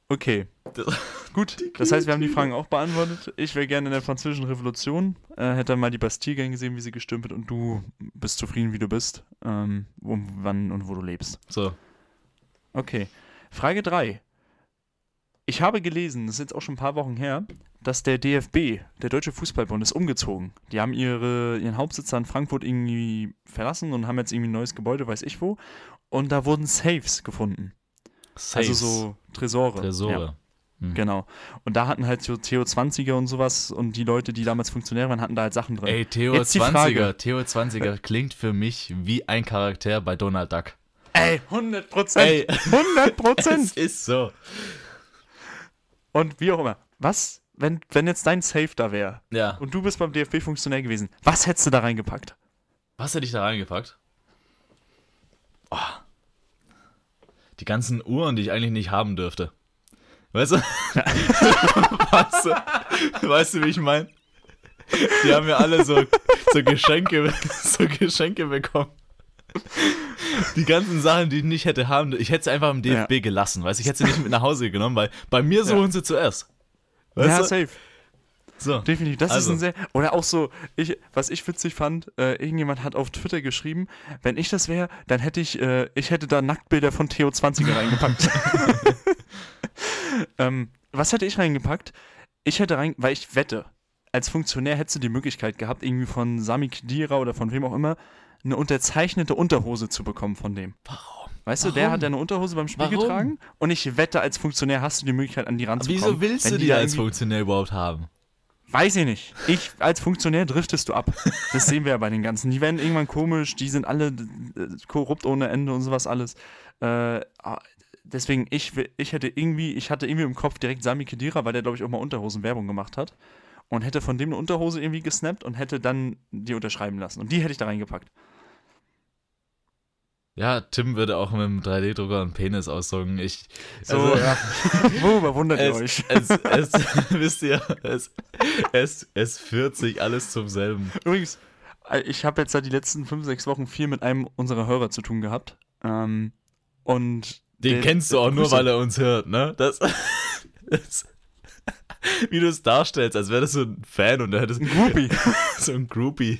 Okay. Gut, das heißt, wir haben die Fragen auch beantwortet. Ich wäre gerne in der französischen Revolution, äh, hätte mal die Bastille gern gesehen, wie sie gestürmt wird und du bist zufrieden, wie du bist, ähm, um wann und wo du lebst. So, Okay. Frage 3. Ich habe gelesen, das ist jetzt auch schon ein paar Wochen her, dass der DFB, der Deutsche Fußballbund, ist umgezogen. Die haben ihre, ihren Hauptsitz in Frankfurt irgendwie verlassen und haben jetzt irgendwie ein neues Gebäude, weiß ich wo. Und da wurden Safes gefunden. Safes. Also so Tresore. Ja. Tresore. Hm. Genau. Und da hatten halt so TO20er und sowas und die Leute, die damals Funktionäre waren, hatten da halt Sachen drin. Ey, Theo Jetzt die 20er, Frage. Theo 20er klingt für mich wie ein Charakter bei Donald Duck. Ey 100 Prozent! Ey. 100 Es Prozent! ist so. Und wie auch immer. Was, wenn, wenn jetzt dein Safe da wäre Ja. und du bist beim DFB-Funktionär gewesen, was hättest du da reingepackt? Was hätte ich da reingepackt? Oh. Die ganzen Uhren, die ich eigentlich nicht haben dürfte. Weißt du? weißt du, weißt du, wie ich meine? Die haben ja alle so, so Geschenke, so Geschenke bekommen. Die ganzen Sachen, die ich nicht hätte haben, ich hätte sie einfach im DFB gelassen, weißt du? Ich hätte sie nicht mit nach Hause genommen, weil bei mir suchen sie zuerst. Weißt ja, du? safe. So. Definitiv. Das ist Also. ein sehr. Oder auch so, ich, was ich witzig fand, äh, irgendjemand hat auf Twitter geschrieben, wenn ich das wäre, dann hätte ich, äh, ich hätte da Nacktbilder von Theo 20er reingepackt. ähm, was hätte ich reingepackt? Ich hätte rein, weil ich wette, als Funktionär hättest du die Möglichkeit gehabt, irgendwie von Sami Khedira oder von wem auch immer, eine unterzeichnete Unterhose zu bekommen von dem. Warum? Weißt du, der Warum? hat ja eine Unterhose beim Spiel Warum? getragen und ich wette, als Funktionär hast du die Möglichkeit, an die ranzukommen. Wieso willst du die da als Funktionär überhaupt haben? Weiß ich nicht. Ich als Funktionär driftest du ab. Das sehen wir ja bei den ganzen. Die werden irgendwann komisch, die sind alle korrupt ohne Ende und sowas alles. Äh, deswegen, ich, ich hätte irgendwie, ich hatte irgendwie im Kopf direkt Sami Khedira, weil der, glaube ich, auch mal Unterhosen-Werbung gemacht hat. Und hätte von dem eine Unterhose irgendwie gesnappt und hätte dann die unterschreiben lassen. Und die hätte ich da reingepackt. Ja, Tim würde auch mit dem 3D-Drucker einen Penis aussaugen. Ich, So, also, ja. Worüber wundert ihr euch? es, es, wisst ihr, es, es, es führt sich alles zum selben. Übrigens, äh, ich habe jetzt seit die letzten fünf, sechs Wochen viel mit einem unserer Hörer zu tun gehabt. Ähm, und Den der- kennst du auch nur, weil er uns hört, ne? Das, das wie du es darstellst, als wäre das so ein Fan und er hätte Ein Groupie. so ein Groupie.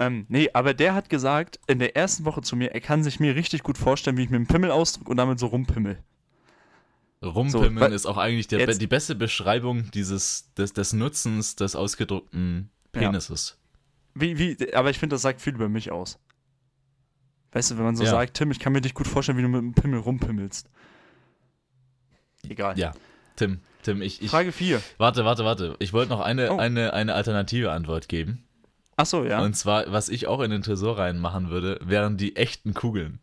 ähm, nee, aber der hat gesagt, in der ersten Woche zu mir, er kann sich mir richtig gut vorstellen, wie ich mit dem Pimmel ausdrücke und damit so rumpimmel. Rumpimmeln So, ist auch eigentlich der, die beste Beschreibung dieses, des, des Nutzens des ausgedruckten Ja. Penises. Wie, wie, aber ich finde, das sagt viel über mich aus. Weißt du, wenn man so Ja. sagt, Tim, ich kann mir dich gut vorstellen, wie du mit dem Pimmel rumpimmelst. Egal. Ja, Tim, Tim, ich, ich Frage 4. warte, warte, warte. Ich wollte noch eine, Oh. eine, eine alternative Antwort geben. Achso, ja. Und zwar, was ich auch in den Tresor reinmachen würde, wären die echten Kugeln.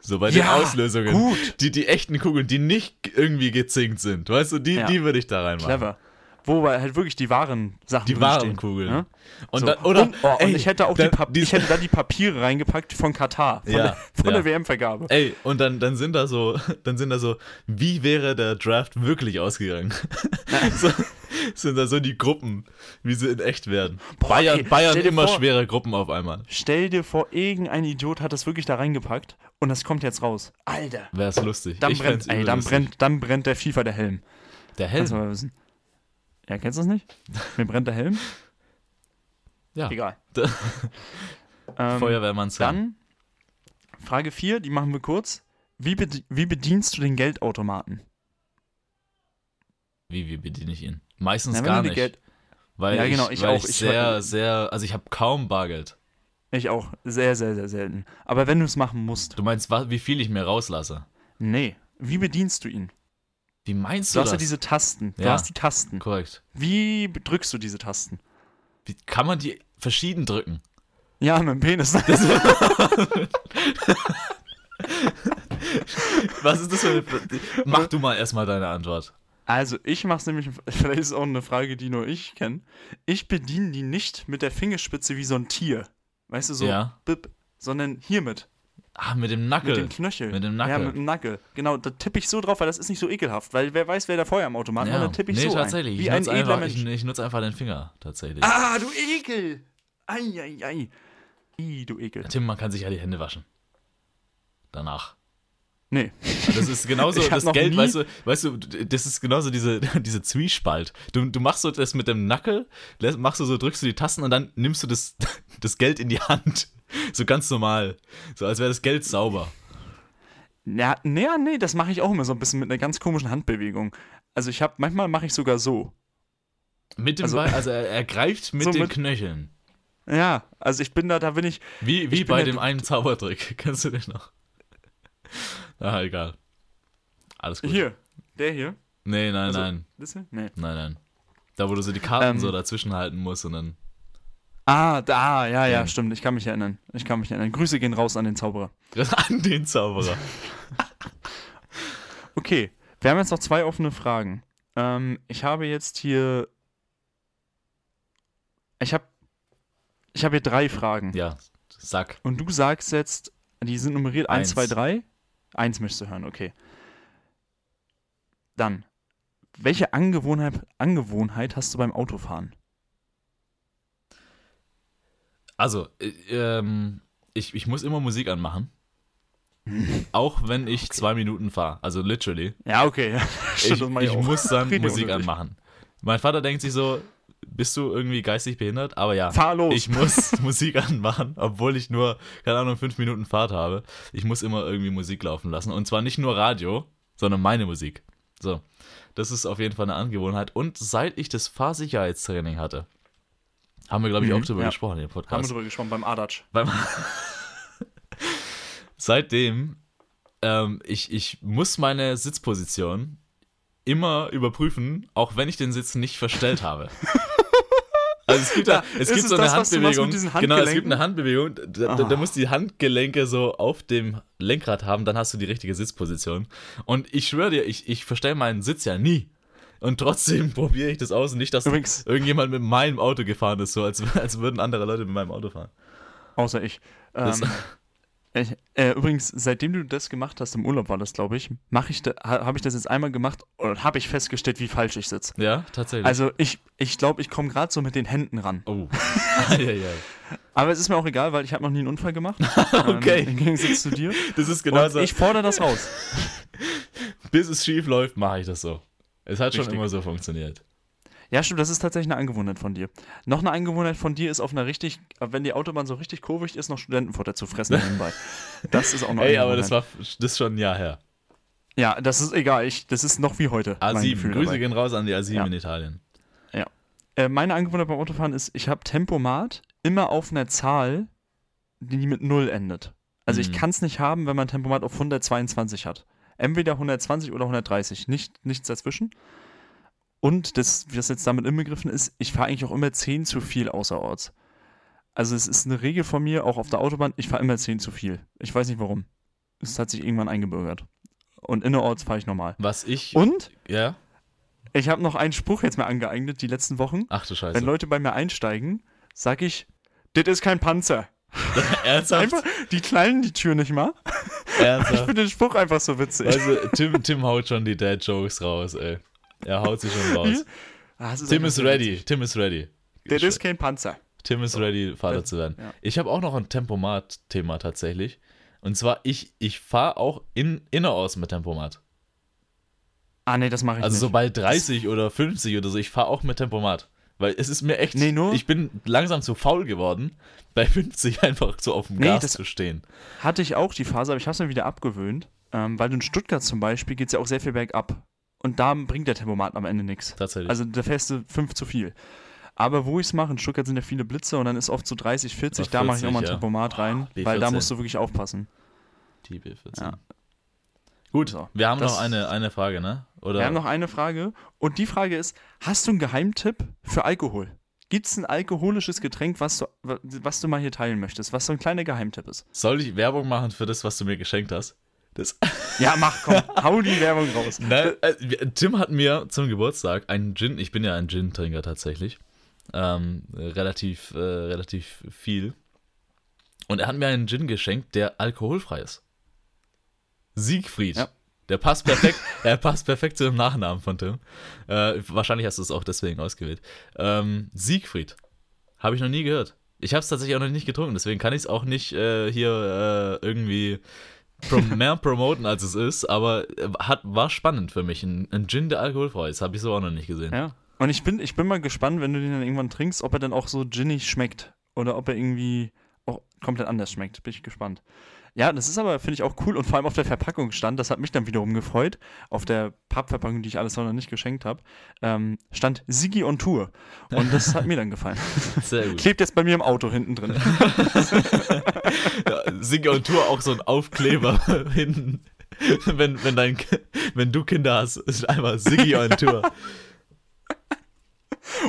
So bei Ja, den Auslösungen. gut. Die, die echten Kugeln, die nicht irgendwie gezinkt sind. Weißt du, die, Ja. die würde ich da reinmachen. Clever. Wo halt wirklich die wahren Sachen Die wahren Kugeln. Ja? Und So. dann, oder, und, oh, ey, und ich hätte auch da- die, Pap die- ich hätte da die Papiere reingepackt von Katar, von, Ja, der, von ja. der WM-Vergabe. Ey, und dann, dann sind da so, dann sind da so, wie wäre der Draft wirklich ausgegangen? so, sind da so die Gruppen, wie sie in echt werden. Bayern, ey, Bayern immer vor- schwere Gruppen auf einmal. Stell dir vor, irgendein Idiot hat das wirklich da reingepackt und das kommt jetzt raus. Alter. Wäre es lustig. Dann brennt, fänd's ey, übel dann lustig. brennt, dann brennt der FIFA der Helm. Der Helm. Ja, kennst du das nicht? Mir brennt der Helm? Ja. Egal. Ähm, Feuerwehrmanns Helm. Dann, Frage 4, die machen wir kurz. Wie, bedi wie bedienst du den Geldautomaten? Wie, wie bediene ich ihn? Meistens Na, gar nicht. Geld, weil Ja, genau, ich, ich weil auch. ich Ich- sehr, sehr, also ich habe kaum Bargeld. ich auch. Sehr, sehr, sehr selten. Aber wenn du es machen musst. Du meinst, wie viel ich mir rauslasse? Nee. Wie bedienst du ihn? Wie meinst Du du, hast ja diese Tasten. Du Ja. hast die Tasten. Korrekt. Wie drückst du diese Tasten? Wie kann man die verschieden drücken? Ja, mit dem Penis. Was ist das für eine. Mach du mal erstmal deine Antwort. Also, ich mach's nämlich, vielleicht ist es auch eine Frage, die nur ich kenne. Ich bediene die nicht mit der Fingerspitze wie so ein Tier. Weißt du, so Ja. bip, sondern hiermit. Ah, mit dem Mit Nackel. dem Knöchel. Mit dem Ja, Nackel. mit dem Nackel. Genau, da tippe ich so drauf, weil das ist nicht so ekelhaft. Weil wer weiß, wer da Feuer am Automaten Ja. Und dann tippe ich nee, so tatsächlich. ein. Wie ich ein edler einfach, Mensch. ich, ich nutze einfach den Finger, tatsächlich. ah, du Ekel! Eieiei. Ih, du Ekel. Tim, man kann sich ja die Hände waschen. Danach. Nee. Das ist genauso das Geld, weißt du, weißt du, das ist genauso diese, diese Zwiespalt. Du, du machst so das mit dem Nackel, machst du so, drückst du die Tasten und dann nimmst du das, das Geld in die Hand. So ganz normal. So als wäre das Geld sauber. Ja, nee, nee, das mache ich auch immer so ein bisschen mit einer ganz komischen Handbewegung. Also ich habe, manchmal mache ich sogar so. Mit dem Also- Ball, also er, er greift mit So den mit- Knöcheln. Ja, also ich bin da, da bin ich, Wie, wie Ich bei der- dem einen Zaubertrick. Kennst du den noch? Ah, egal. Alles gut. hier, der hier. Nee, nein, Also- nein. Das hier? Nee. Nein, nein. Da, wo du so die Karten Ähm. so dazwischen halten musst und dann. Ah, da, ja, ja, stimmt. Ich kann mich erinnern. Ich kann mich erinnern. Grüße gehen raus an den Zauberer. An den Zauberer. Okay, wir haben jetzt noch zwei offene Fragen. Ähm, ich habe jetzt hier. Ich habe. Ich habe hier drei Fragen. Ja, Sack. Und du sagst jetzt, die sind nummeriert 1, Eins. 2, 3. Eins möchtest du hören, okay. Dann. Welche Angewohnheit, Angewohnheit hast du beim Autofahren? Also, äh, ähm, ich, ich muss immer Musik anmachen. Auch wenn ich zwei Minuten fahre. Also literally. Ja, okay. ja. Ich, ich auch. muss dann Musik unnötig. anmachen. Mein Vater denkt sich so, bist du irgendwie geistig behindert? Aber ja. Fahr los. Ich muss Musik anmachen, obwohl ich nur, keine Ahnung, fünf Minuten Fahrt habe. Ich muss immer irgendwie Musik laufen lassen. Und zwar nicht nur Radio, sondern meine Musik. So. Das ist auf jeden Fall eine Angewohnheit. Und seit ich das Fahrsicherheitstraining hatte, haben wir, glaube ich, Mhm, auch drüber ja. gesprochen in dem Haben wir Podcast. drüber gesprochen beim Adatsch. Beim Seitdem, ähm, ich, ich muss meine Sitzposition immer überprüfen, auch wenn ich den Sitz nicht verstellt habe. Also es gibt, da, Ja, es gibt so eine das, Handbewegung. Genau, es gibt eine Handbewegung. Da, da, da musst du die Handgelenke so auf dem Lenkrad haben, dann hast du die richtige Sitzposition. Und ich schwöre dir, ich, ich verstelle meinen Sitz ja nie. Und trotzdem probiere ich das aus und nicht, dass Übrigens- irgendjemand mit meinem Auto gefahren ist, so als, als würden andere Leute mit meinem Auto fahren. Außer ich. Ähm, ich äh, übrigens, seitdem du das gemacht hast, im Urlaub war das, glaube ich, mache ich da, ha, habe ich das jetzt einmal gemacht und habe ich festgestellt, wie falsch ich sitze. Ja, tatsächlich. Also ich ich, glaube, ich komme gerade so mit den Händen ran. oh. Eieiei. Aber es ist mir auch egal, weil ich habe noch nie einen Unfall gemacht. Okay. Ähm, Im Gegensatz zu dir. Das ist Genau genauso. und ich fordere das raus. bis es schief läuft, mache ich das so. Es hat schon Richtig. immer so funktioniert. Ja, stimmt, das ist tatsächlich eine Angewohnheit von dir. Noch eine Angewohnheit von dir ist auf einer richtig, wenn die Autobahn so richtig kurvig ist, noch Studentenfutter zu fressen nebenbei. Das ist auch noch Ey, aber das war das ist schon ein Jahr her. Ja, das ist egal. Ich, das ist noch wie heute. mein A7, Gefühl Grüße dabei. gehen raus an die A7 Ja. in Italien. Äh, meine Angewohnheit beim Autofahren ist, ich habe Tempomat immer auf einer Zahl, die mit 0 endet. Also ich Mhm. kann es nicht haben, wenn man Tempomat auf 122 hat. Entweder 120 oder 130, nicht, nichts dazwischen. Und das, was jetzt damit inbegriffen ist, ich fahre eigentlich auch immer 10 zu viel außerorts. Also es ist eine Regel von mir, auch auf der Autobahn, ich fahre immer 10 zu viel. Ich weiß nicht warum. Es hat sich irgendwann eingebürgert. Und innerorts fahre ich normal. Was ich. Und ja? ich habe noch einen Spruch jetzt mal angeeignet, die letzten Wochen. Ach du Scheiße. Wenn Leute bei mir einsteigen, sag ich, das ist kein Panzer. Ernsthaft? Einfach, die knallen die Tür nicht mal. Ich Ernsthaft? finde den Spruch einfach so witzig. Also, Tim, Tim haut schon die Dad-Jokes raus, ey. Er haut sie schon raus. Ah, es Tim ist so ready. witzig. Tim ist ready. Das ist kein Panzer. Tim ist ready, Vater Das- zu werden. Ich habe auch noch ein Tempomat-Thema tatsächlich. Und zwar, ich, ich fahre auch in, innerorts mit Tempomat. Ah, nee, das mache ich Also nicht. so bei 30 oder 50 oder so, ich fahre auch mit Tempomat. Weil es ist mir echt, Nee, nur- ich bin langsam zu faul geworden, bei 50 einfach so auf dem Nee, Gas zu stehen. Hatte ich auch die Phase, aber ich habe es mir wieder abgewöhnt. Ähm, weil in Stuttgart zum Beispiel geht es ja auch sehr viel bergab. Und da bringt der Tempomat am Ende nichts. Tatsächlich. Also da fährst du fünf zu viel. Aber wo ich es mache, in Stuttgart sind ja viele Blitze und dann ist oft so 30, 40, Oder da mache ich auch mal ein 40, ja. Tempomat rein, B14. weil da musst du wirklich aufpassen. die B14. Ja. Gut, So, wir haben das- noch eine, eine Frage, ne? Oder Wir haben noch eine Frage und die Frage ist, hast du einen Geheimtipp für Alkohol? Gibt es ein alkoholisches Getränk, was du, was du mal hier teilen möchtest, was so ein kleiner Geheimtipp ist? soll ich Werbung machen für das, was du mir geschenkt hast? Das, Ja, mach, komm, hau die Werbung raus. Nein, äh, Tim hat mir zum Geburtstag einen Gin, ich bin ja ein Gin-Trinker tatsächlich, ähm, relativ, äh, relativ viel. Und er hat mir einen Gin geschenkt, der alkoholfrei ist. Siegfried. Ja. Der passt perfekt, er passt perfekt zu dem Nachnamen von Tim. Äh, wahrscheinlich hast du es auch deswegen ausgewählt. Ähm, Siegfried. Habe ich noch nie gehört. Ich habe es tatsächlich auch noch nicht getrunken, deswegen kann ich es auch nicht äh, hier äh, irgendwie prom mehr promoten, als es ist, aber äh, hat, war spannend für mich. Ein, ein Gin, der alkoholfrei ist, habe ich so auch noch nicht gesehen. Ja. Und ich bin, ich bin mal gespannt, wenn du den dann irgendwann trinkst, ob er dann auch so ginnig schmeckt. Oder ob er irgendwie auch komplett anders schmeckt. Bin ich gespannt. Ja, das ist aber, finde ich, auch cool und vor allem auf der Verpackung stand, das hat mich dann wiederum gefreut, auf der Pappverpackung, die ich alles noch nicht geschenkt habe, ähm, stand Sigi on Tour. Und das hat mir dann gefallen. Sehr gut. Klebt jetzt bei mir im Auto hinten drin. ja, Sigi on Tour auch so ein Aufkleber hinten. Wenn, wenn, dein, wenn du Kinder hast, ist einmal Sigi on Tour.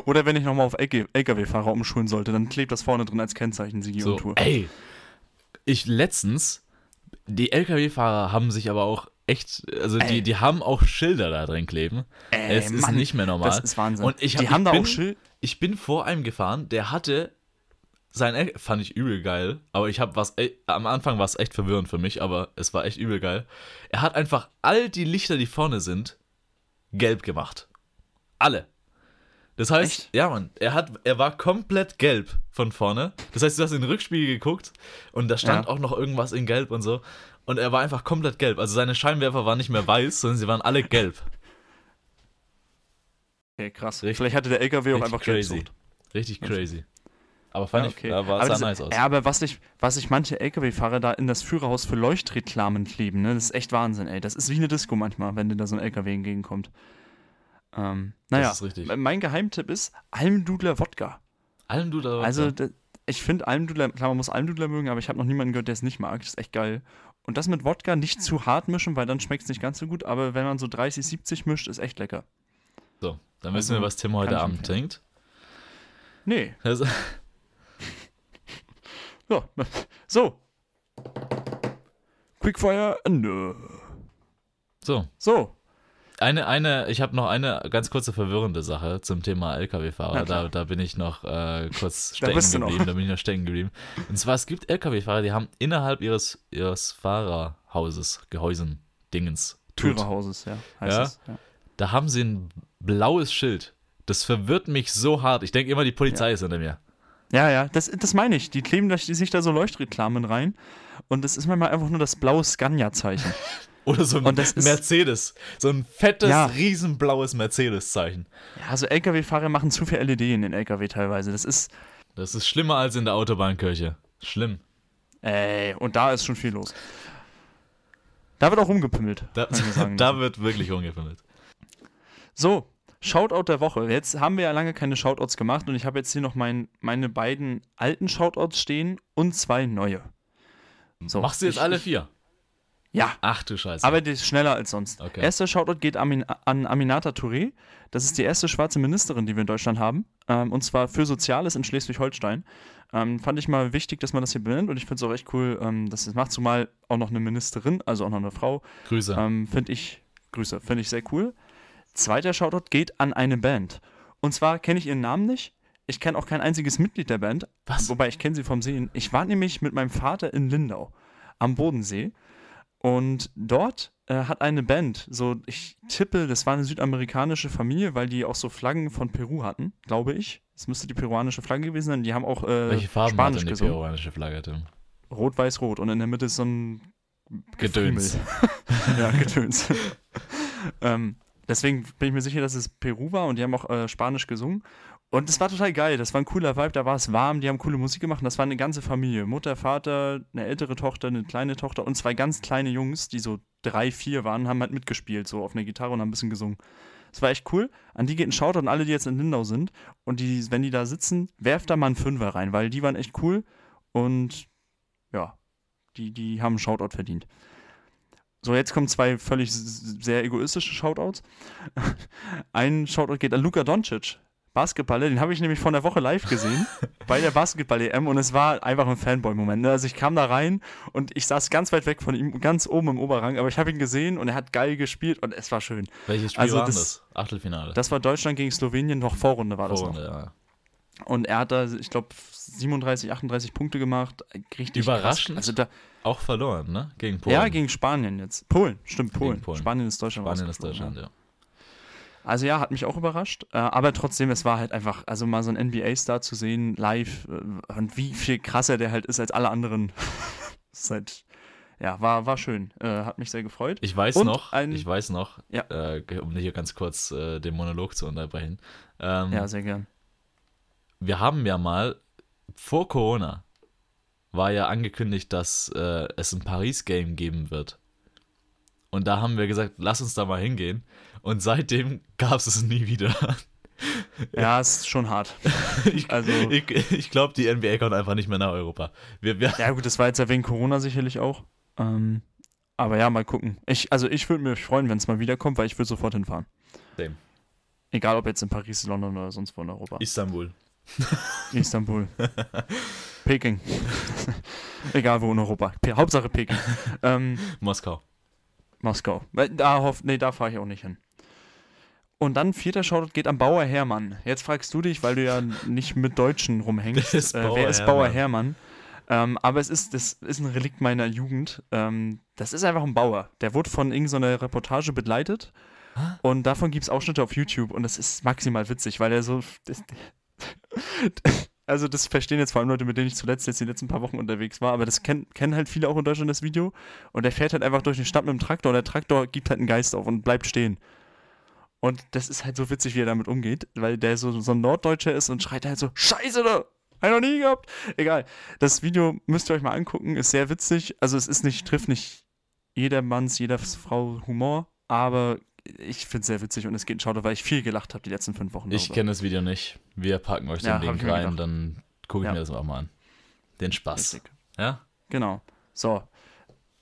Oder wenn ich nochmal auf LKW-Fahrer umschulen sollte, dann klebt das vorne drin als Kennzeichen Sigi So, on Tour. ey, ich letztens, die LKW-Fahrer haben sich aber auch echt, also die, Ey. die haben auch Schilder da drin kleben. Ey, es ist Mann, nicht mehr normal. Das ist Wahnsinn. Und ich hab, die ich haben da bin, auch Schild. Ich bin vor einem gefahren, der hatte sein L fand ich übel geil, aber ich habe was am Anfang war es echt verwirrend für mich, aber es war echt übel geil. Er hat einfach all die Lichter, die vorne sind, gelb gemacht. Alle. Das heißt, Echt? ja, Mann, er hat er war komplett gelb von vorne. Das heißt, du hast in den Rückspiegel geguckt und da stand Ja. auch noch irgendwas in gelb und so und er war einfach komplett gelb. Also seine Scheinwerfer waren nicht mehr weiß, sondern sie waren alle gelb. Okay, krass. Richtig- Vielleicht hatte der LKW auch richtig einfach crazy. Gelbsucht. Richtig crazy. Aber fand Ja, ich, okay. da war es nice aus. Ja, aber was sich was ich manche LKW-Fahrer da in das Führerhaus für Leuchtreklamen kleben, ne, das ist echt Wahnsinn, ey. Das ist wie eine Disco manchmal, wenn dir da so ein LKW entgegenkommt. Ähm, naja, ist richtig. mein Geheimtipp ist Almdudler Wodka. Du da Also, ich finde Almdudler, klar, man muss Almdudler mögen, aber ich habe noch niemanden gehört, der es nicht mag. Das ist echt geil. Und das mit Wodka nicht zu hart mischen, weil dann schmeckt es nicht ganz so gut, aber wenn man so 30, 70 mischt, ist echt lecker. So, dann wissen Also, wir, was Tim heute Abend trinkt. Nee, Also, so. So. Quickfire, nö. so, So. Eine, eine, ich habe noch eine ganz kurze verwirrende Sache zum Thema LKW-Fahrer. Da, da bin ich noch äh, kurz stecken geblieben. Da bin ich noch stecken geblieben. Und zwar, es gibt LKW-Fahrer, die haben innerhalb ihres, ihres Fahrerhauses, Gehäusen, Dingens, Tut. Türerhauses, ja. Heißt Ja. es. Ja. Da haben sie ein blaues Schild. Das verwirrt mich so hart. Ich denke immer, die Polizei ist hinter mir. Ja, ja, das, das meine ich. Die kleben sich da so Leuchtreklamen rein und das ist manchmal einfach nur das blaue Scania-Zeichen. Oder so ein das ist- Mercedes. So ein fettes, Ja. riesenblaues Mercedes-Zeichen. ja, so LKW-Fahrer machen zu viel LED in den LKW teilweise. Das ist, Das ist schlimmer als in der Autobahnkirche. Schlimm. ey, und da ist schon viel los. Da wird auch rumgepimmelt. Da, da wird wirklich umgefimmelt. So, Shoutout der Woche. Jetzt haben wir ja lange keine Shoutouts gemacht und ich habe jetzt hier noch mein, meine beiden alten Shoutouts stehen und zwei neue. So, Machst du jetzt ich- alle vier? Ja, Ach du Scheiße. aber die ist schneller als sonst. Okay. Erster Shoutout geht Amin, an Aminata Touré. Das ist die erste schwarze Ministerin, die wir in Deutschland haben. Ähm, und zwar für Soziales in Schleswig-Holstein. Ähm, fand ich mal wichtig, dass man das hier benennt und ich finde es auch echt cool, ähm, dass es macht, zumal auch noch eine Ministerin, also auch noch eine Frau. Grüße. Ähm, finde ich, Grüße, finde ich sehr cool. Zweiter Shoutout geht an eine Band. Und zwar kenne ich ihren Namen nicht. Ich kenne auch kein einziges Mitglied der Band. Was? Wobei ich kenne sie vom Sehen. Ich war nämlich mit meinem Vater in Lindau am Bodensee. Und dort äh, hat eine Band, so ich tippe, das war eine südamerikanische Familie, weil die auch so Flaggen von Peru hatten, glaube ich. Es müsste die peruanische Flagge gewesen sein. Die haben auch äh, Welche Farben hat Spanisch denn die gesungen. peruanische Flagge, Tim? Rot, weiß, rot. Und in der Mitte ist so ein Gedöns. ja, Getöns. ähm, deswegen bin ich mir sicher, dass es Peru war und die haben auch äh, Spanisch gesungen. Und es war total geil. Das war ein cooler Vibe, da war es warm, die haben coole Musik gemacht das war eine ganze Familie. Mutter, Vater, eine ältere Tochter, eine kleine Tochter und zwei ganz kleine Jungs, die so drei, vier waren, haben halt mitgespielt, so auf einer Gitarre und haben ein bisschen gesungen. Das war echt cool. An die geht ein Shoutout und alle, die jetzt in Lindau sind. Und die, wenn die da sitzen, werft da mal einen Fünfer rein, weil die waren echt cool. Und ja, die, die haben einen Shoutout verdient. So, jetzt kommen zwei völlig sehr egoistische Shoutouts. Ein Shoutout geht an Luka Doncic, Basketballer. Den habe ich nämlich vor einer Woche live gesehen bei der Basketball-EM und es war einfach ein Fanboy-Moment. Ne? Also ich kam da rein und ich saß ganz weit weg von ihm, ganz oben im Oberrang, aber ich habe ihn gesehen und er hat geil gespielt und es war schön. Welches Spiel Also war denn das- das? Achtelfinale. Das war Deutschland gegen Slowenien, noch Vorrunde war das noch. Vorrunde, ja. Und er hat da, ich glaube, 37, 38 Punkte gemacht. Richtig Überraschend. Krass. Also da, Auch verloren, ne? Gegen Polen. ja, gegen Spanien jetzt. Polen, stimmt, Polen. Polen. Spanien ist Deutschland. Spanien ist Deutschland, ja. Also ja, hat mich auch überrascht. Äh, aber trotzdem, es war halt einfach, also mal so ein NBA-Star zu sehen, live, äh, und wie viel krasser der halt ist als alle anderen. ist halt, ja, war, war schön. Äh, hat mich sehr gefreut. Ich weiß Und noch, ein- ich weiß noch, Ja. äh, um hier ganz kurz äh, den Monolog zu unterbrechen. Ähm, Ja, sehr gern. wir haben ja mal vor Corona war ja angekündigt, dass äh, es ein Paris-Game geben wird. Und da haben wir gesagt, lass uns da mal hingehen. Und seitdem gab es es nie wieder. Ja, ist schon hart. Ich, Also- ich, ich glaube, die NBA kommt einfach nicht mehr nach Europa. Wir, wir, Ja, gut, das war jetzt ja wegen Corona sicherlich auch. Ähm, aber ja, mal gucken. Ich, also ich würde mich freuen, wenn es mal wiederkommt, weil ich würde sofort hinfahren. Same. Egal ob jetzt in Paris, London oder sonst wo in Europa. Istanbul. Istanbul. Peking. Egal wo in Europa. Hauptsache Peking. ähm, Moskau. Moskau. Da hoff, nee, da fahre ich auch nicht hin. Und dann vierter Shoutout geht am Bauer Hermann. Jetzt fragst du dich, weil du ja nicht mit Deutschen rumhängst. Wer ist äh, Bauer wer ist Bauer Hermann? Ähm, aber es ist, das ist ein Relikt meiner Jugend. Ähm, das ist einfach ein Bauer. Der wurde von irgendeiner Reportage begleitet. Und davon gibt es Ausschnitte auf YouTube. Und das ist maximal witzig, weil er so. Das, also, das verstehen jetzt vor allem Leute, mit denen ich zuletzt jetzt die letzten paar Wochen unterwegs war. Aber das kennen, kennen halt viele auch in Deutschland, das Video. Und der fährt halt einfach durch den Stadt mit dem Traktor. Und der Traktor gibt halt einen Geist auf und bleibt stehen. Und das ist halt so witzig, wie er damit umgeht, weil der so, so ein Norddeutscher ist und schreit halt so: Scheiße, da! Hab ich noch nie gehabt. Egal. Das Video müsst ihr euch mal angucken, ist sehr witzig. Also, es ist nicht, trifft nicht jedermanns, jeder Frau Humor, aber ich finde es sehr witzig und es geht ein Shoutout, weil ich viel gelacht habe die letzten fünf Wochen. Ich kenne das Video nicht. Wir packen euch Ja, den hab Link rein, dann gucke ich Ja. mir das auch mal an. Den Spaß. Richtig. Ja? Genau. So.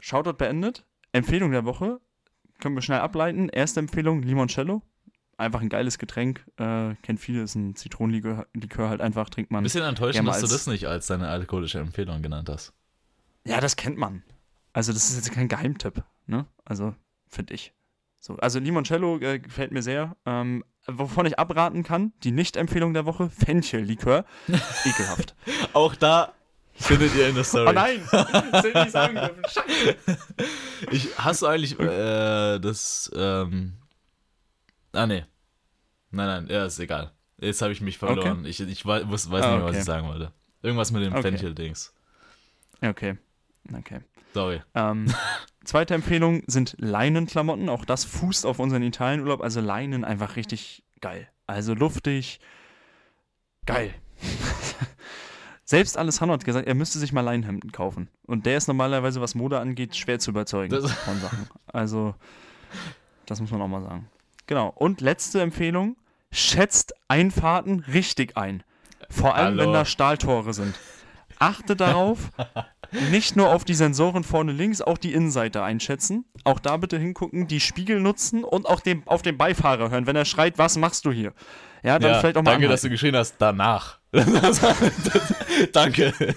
Shoutout beendet. Empfehlung der Woche. Können wir schnell ableiten. Erste Empfehlung: Limoncello. Einfach ein geiles Getränk. Äh, kennt viele, ist ein Zitronenlikör Likör halt einfach, trinkt man. Bisschen enttäuschend, dass du das nicht als deine alkoholische Empfehlung genannt hast. Ja, das kennt man. Also, das ist jetzt kein Geheimtipp, ne? Also, finde ich. So, also Limoncello äh, gefällt mir sehr. Ähm, wovon ich abraten kann, die Nicht-Empfehlung der Woche, Fenchel-Likör. Ekelhaft. Auch da findet ihr in der Story. Oh nein! Das hätte ich sagen dürfen. Scheiße. Ich, hast du eigentlich äh, das. Ähm, ah, nee. Nein, nein, ja, ist egal. Jetzt habe ich mich verloren. Ich, ich weiß, weiß Ah, nicht mehr, was okay. ich sagen wollte. Irgendwas mit dem Okay. Fenchel-Dings. Okay. Okay. Sorry. Ähm, zweite Empfehlung sind Leinenklamotten. Auch das fußt auf unseren Italienurlaub. Also Leinen einfach richtig geil. Also luftig. Geil. Selbst Alessandro hat gesagt, er müsste sich mal Leinenhemden kaufen. Und der ist normalerweise, was Mode angeht, schwer zu überzeugen Das- von Sachen. Also, das muss man auch mal sagen. Genau. Und letzte Empfehlung: schätzt Einfahrten richtig ein. Vor allem, Hallo. wenn da Stahltore sind. Achte darauf, nicht nur auf die Sensoren vorne links, auch die Innenseite einschätzen. Auch da bitte hingucken, die Spiegel nutzen und auch dem, auf den Beifahrer hören, wenn er schreit, was machst du hier? Ja, dann ja, vielleicht auch mal danke, dass du anhalten. geschehen hast. Danach. danke.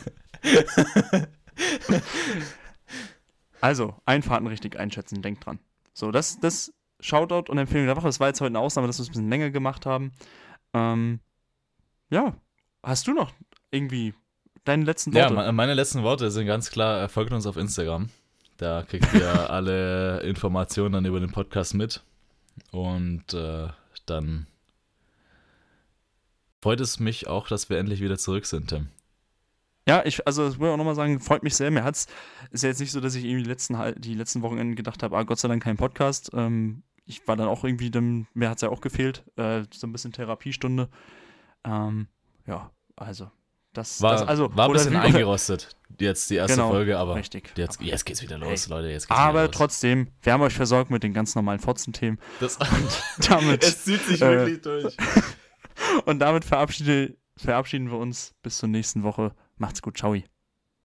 Also, Einfahrten richtig einschätzen, denkt dran. So, das, das Shoutout und Empfehlung der Woche. Das war jetzt heute eine Ausnahme, dass wir es ein bisschen länger gemacht haben. Ähm, ja, hast du noch irgendwie deine letzten Ja, Worte? me- meine letzten Worte sind ganz klar, äh, folgt uns auf Instagram. Da kriegt ihr alle Informationen dann über den Podcast mit. Und äh, dann freut es mich auch, dass wir endlich wieder zurück sind, Tim. Ja, ich, also das will ich auch nochmal sagen, freut mich sehr. Mir hat's, ist ja jetzt nicht so, dass ich irgendwie die letzten, die letzten Wochenenden gedacht habe, ah, Gott sei Dank kein Podcast. Ähm, ich war dann auch irgendwie, dem, mir hat's ja auch gefehlt, äh, so ein bisschen Therapiestunde. Ähm, ja, also, das, War, das also, war ein oder bisschen wie- eingerostet, jetzt die erste Genau, Folge, aber Richtig. jetzt, jetzt geht's wieder los, Leute. Jetzt geht's Aber los. trotzdem, wir haben euch versorgt mit den ganz normalen Fotzenthemen. Das, Damit, es zieht sich äh, wirklich durch. und damit verabschiede, verabschieden wir uns bis zur nächsten Woche. Macht's gut, ciao.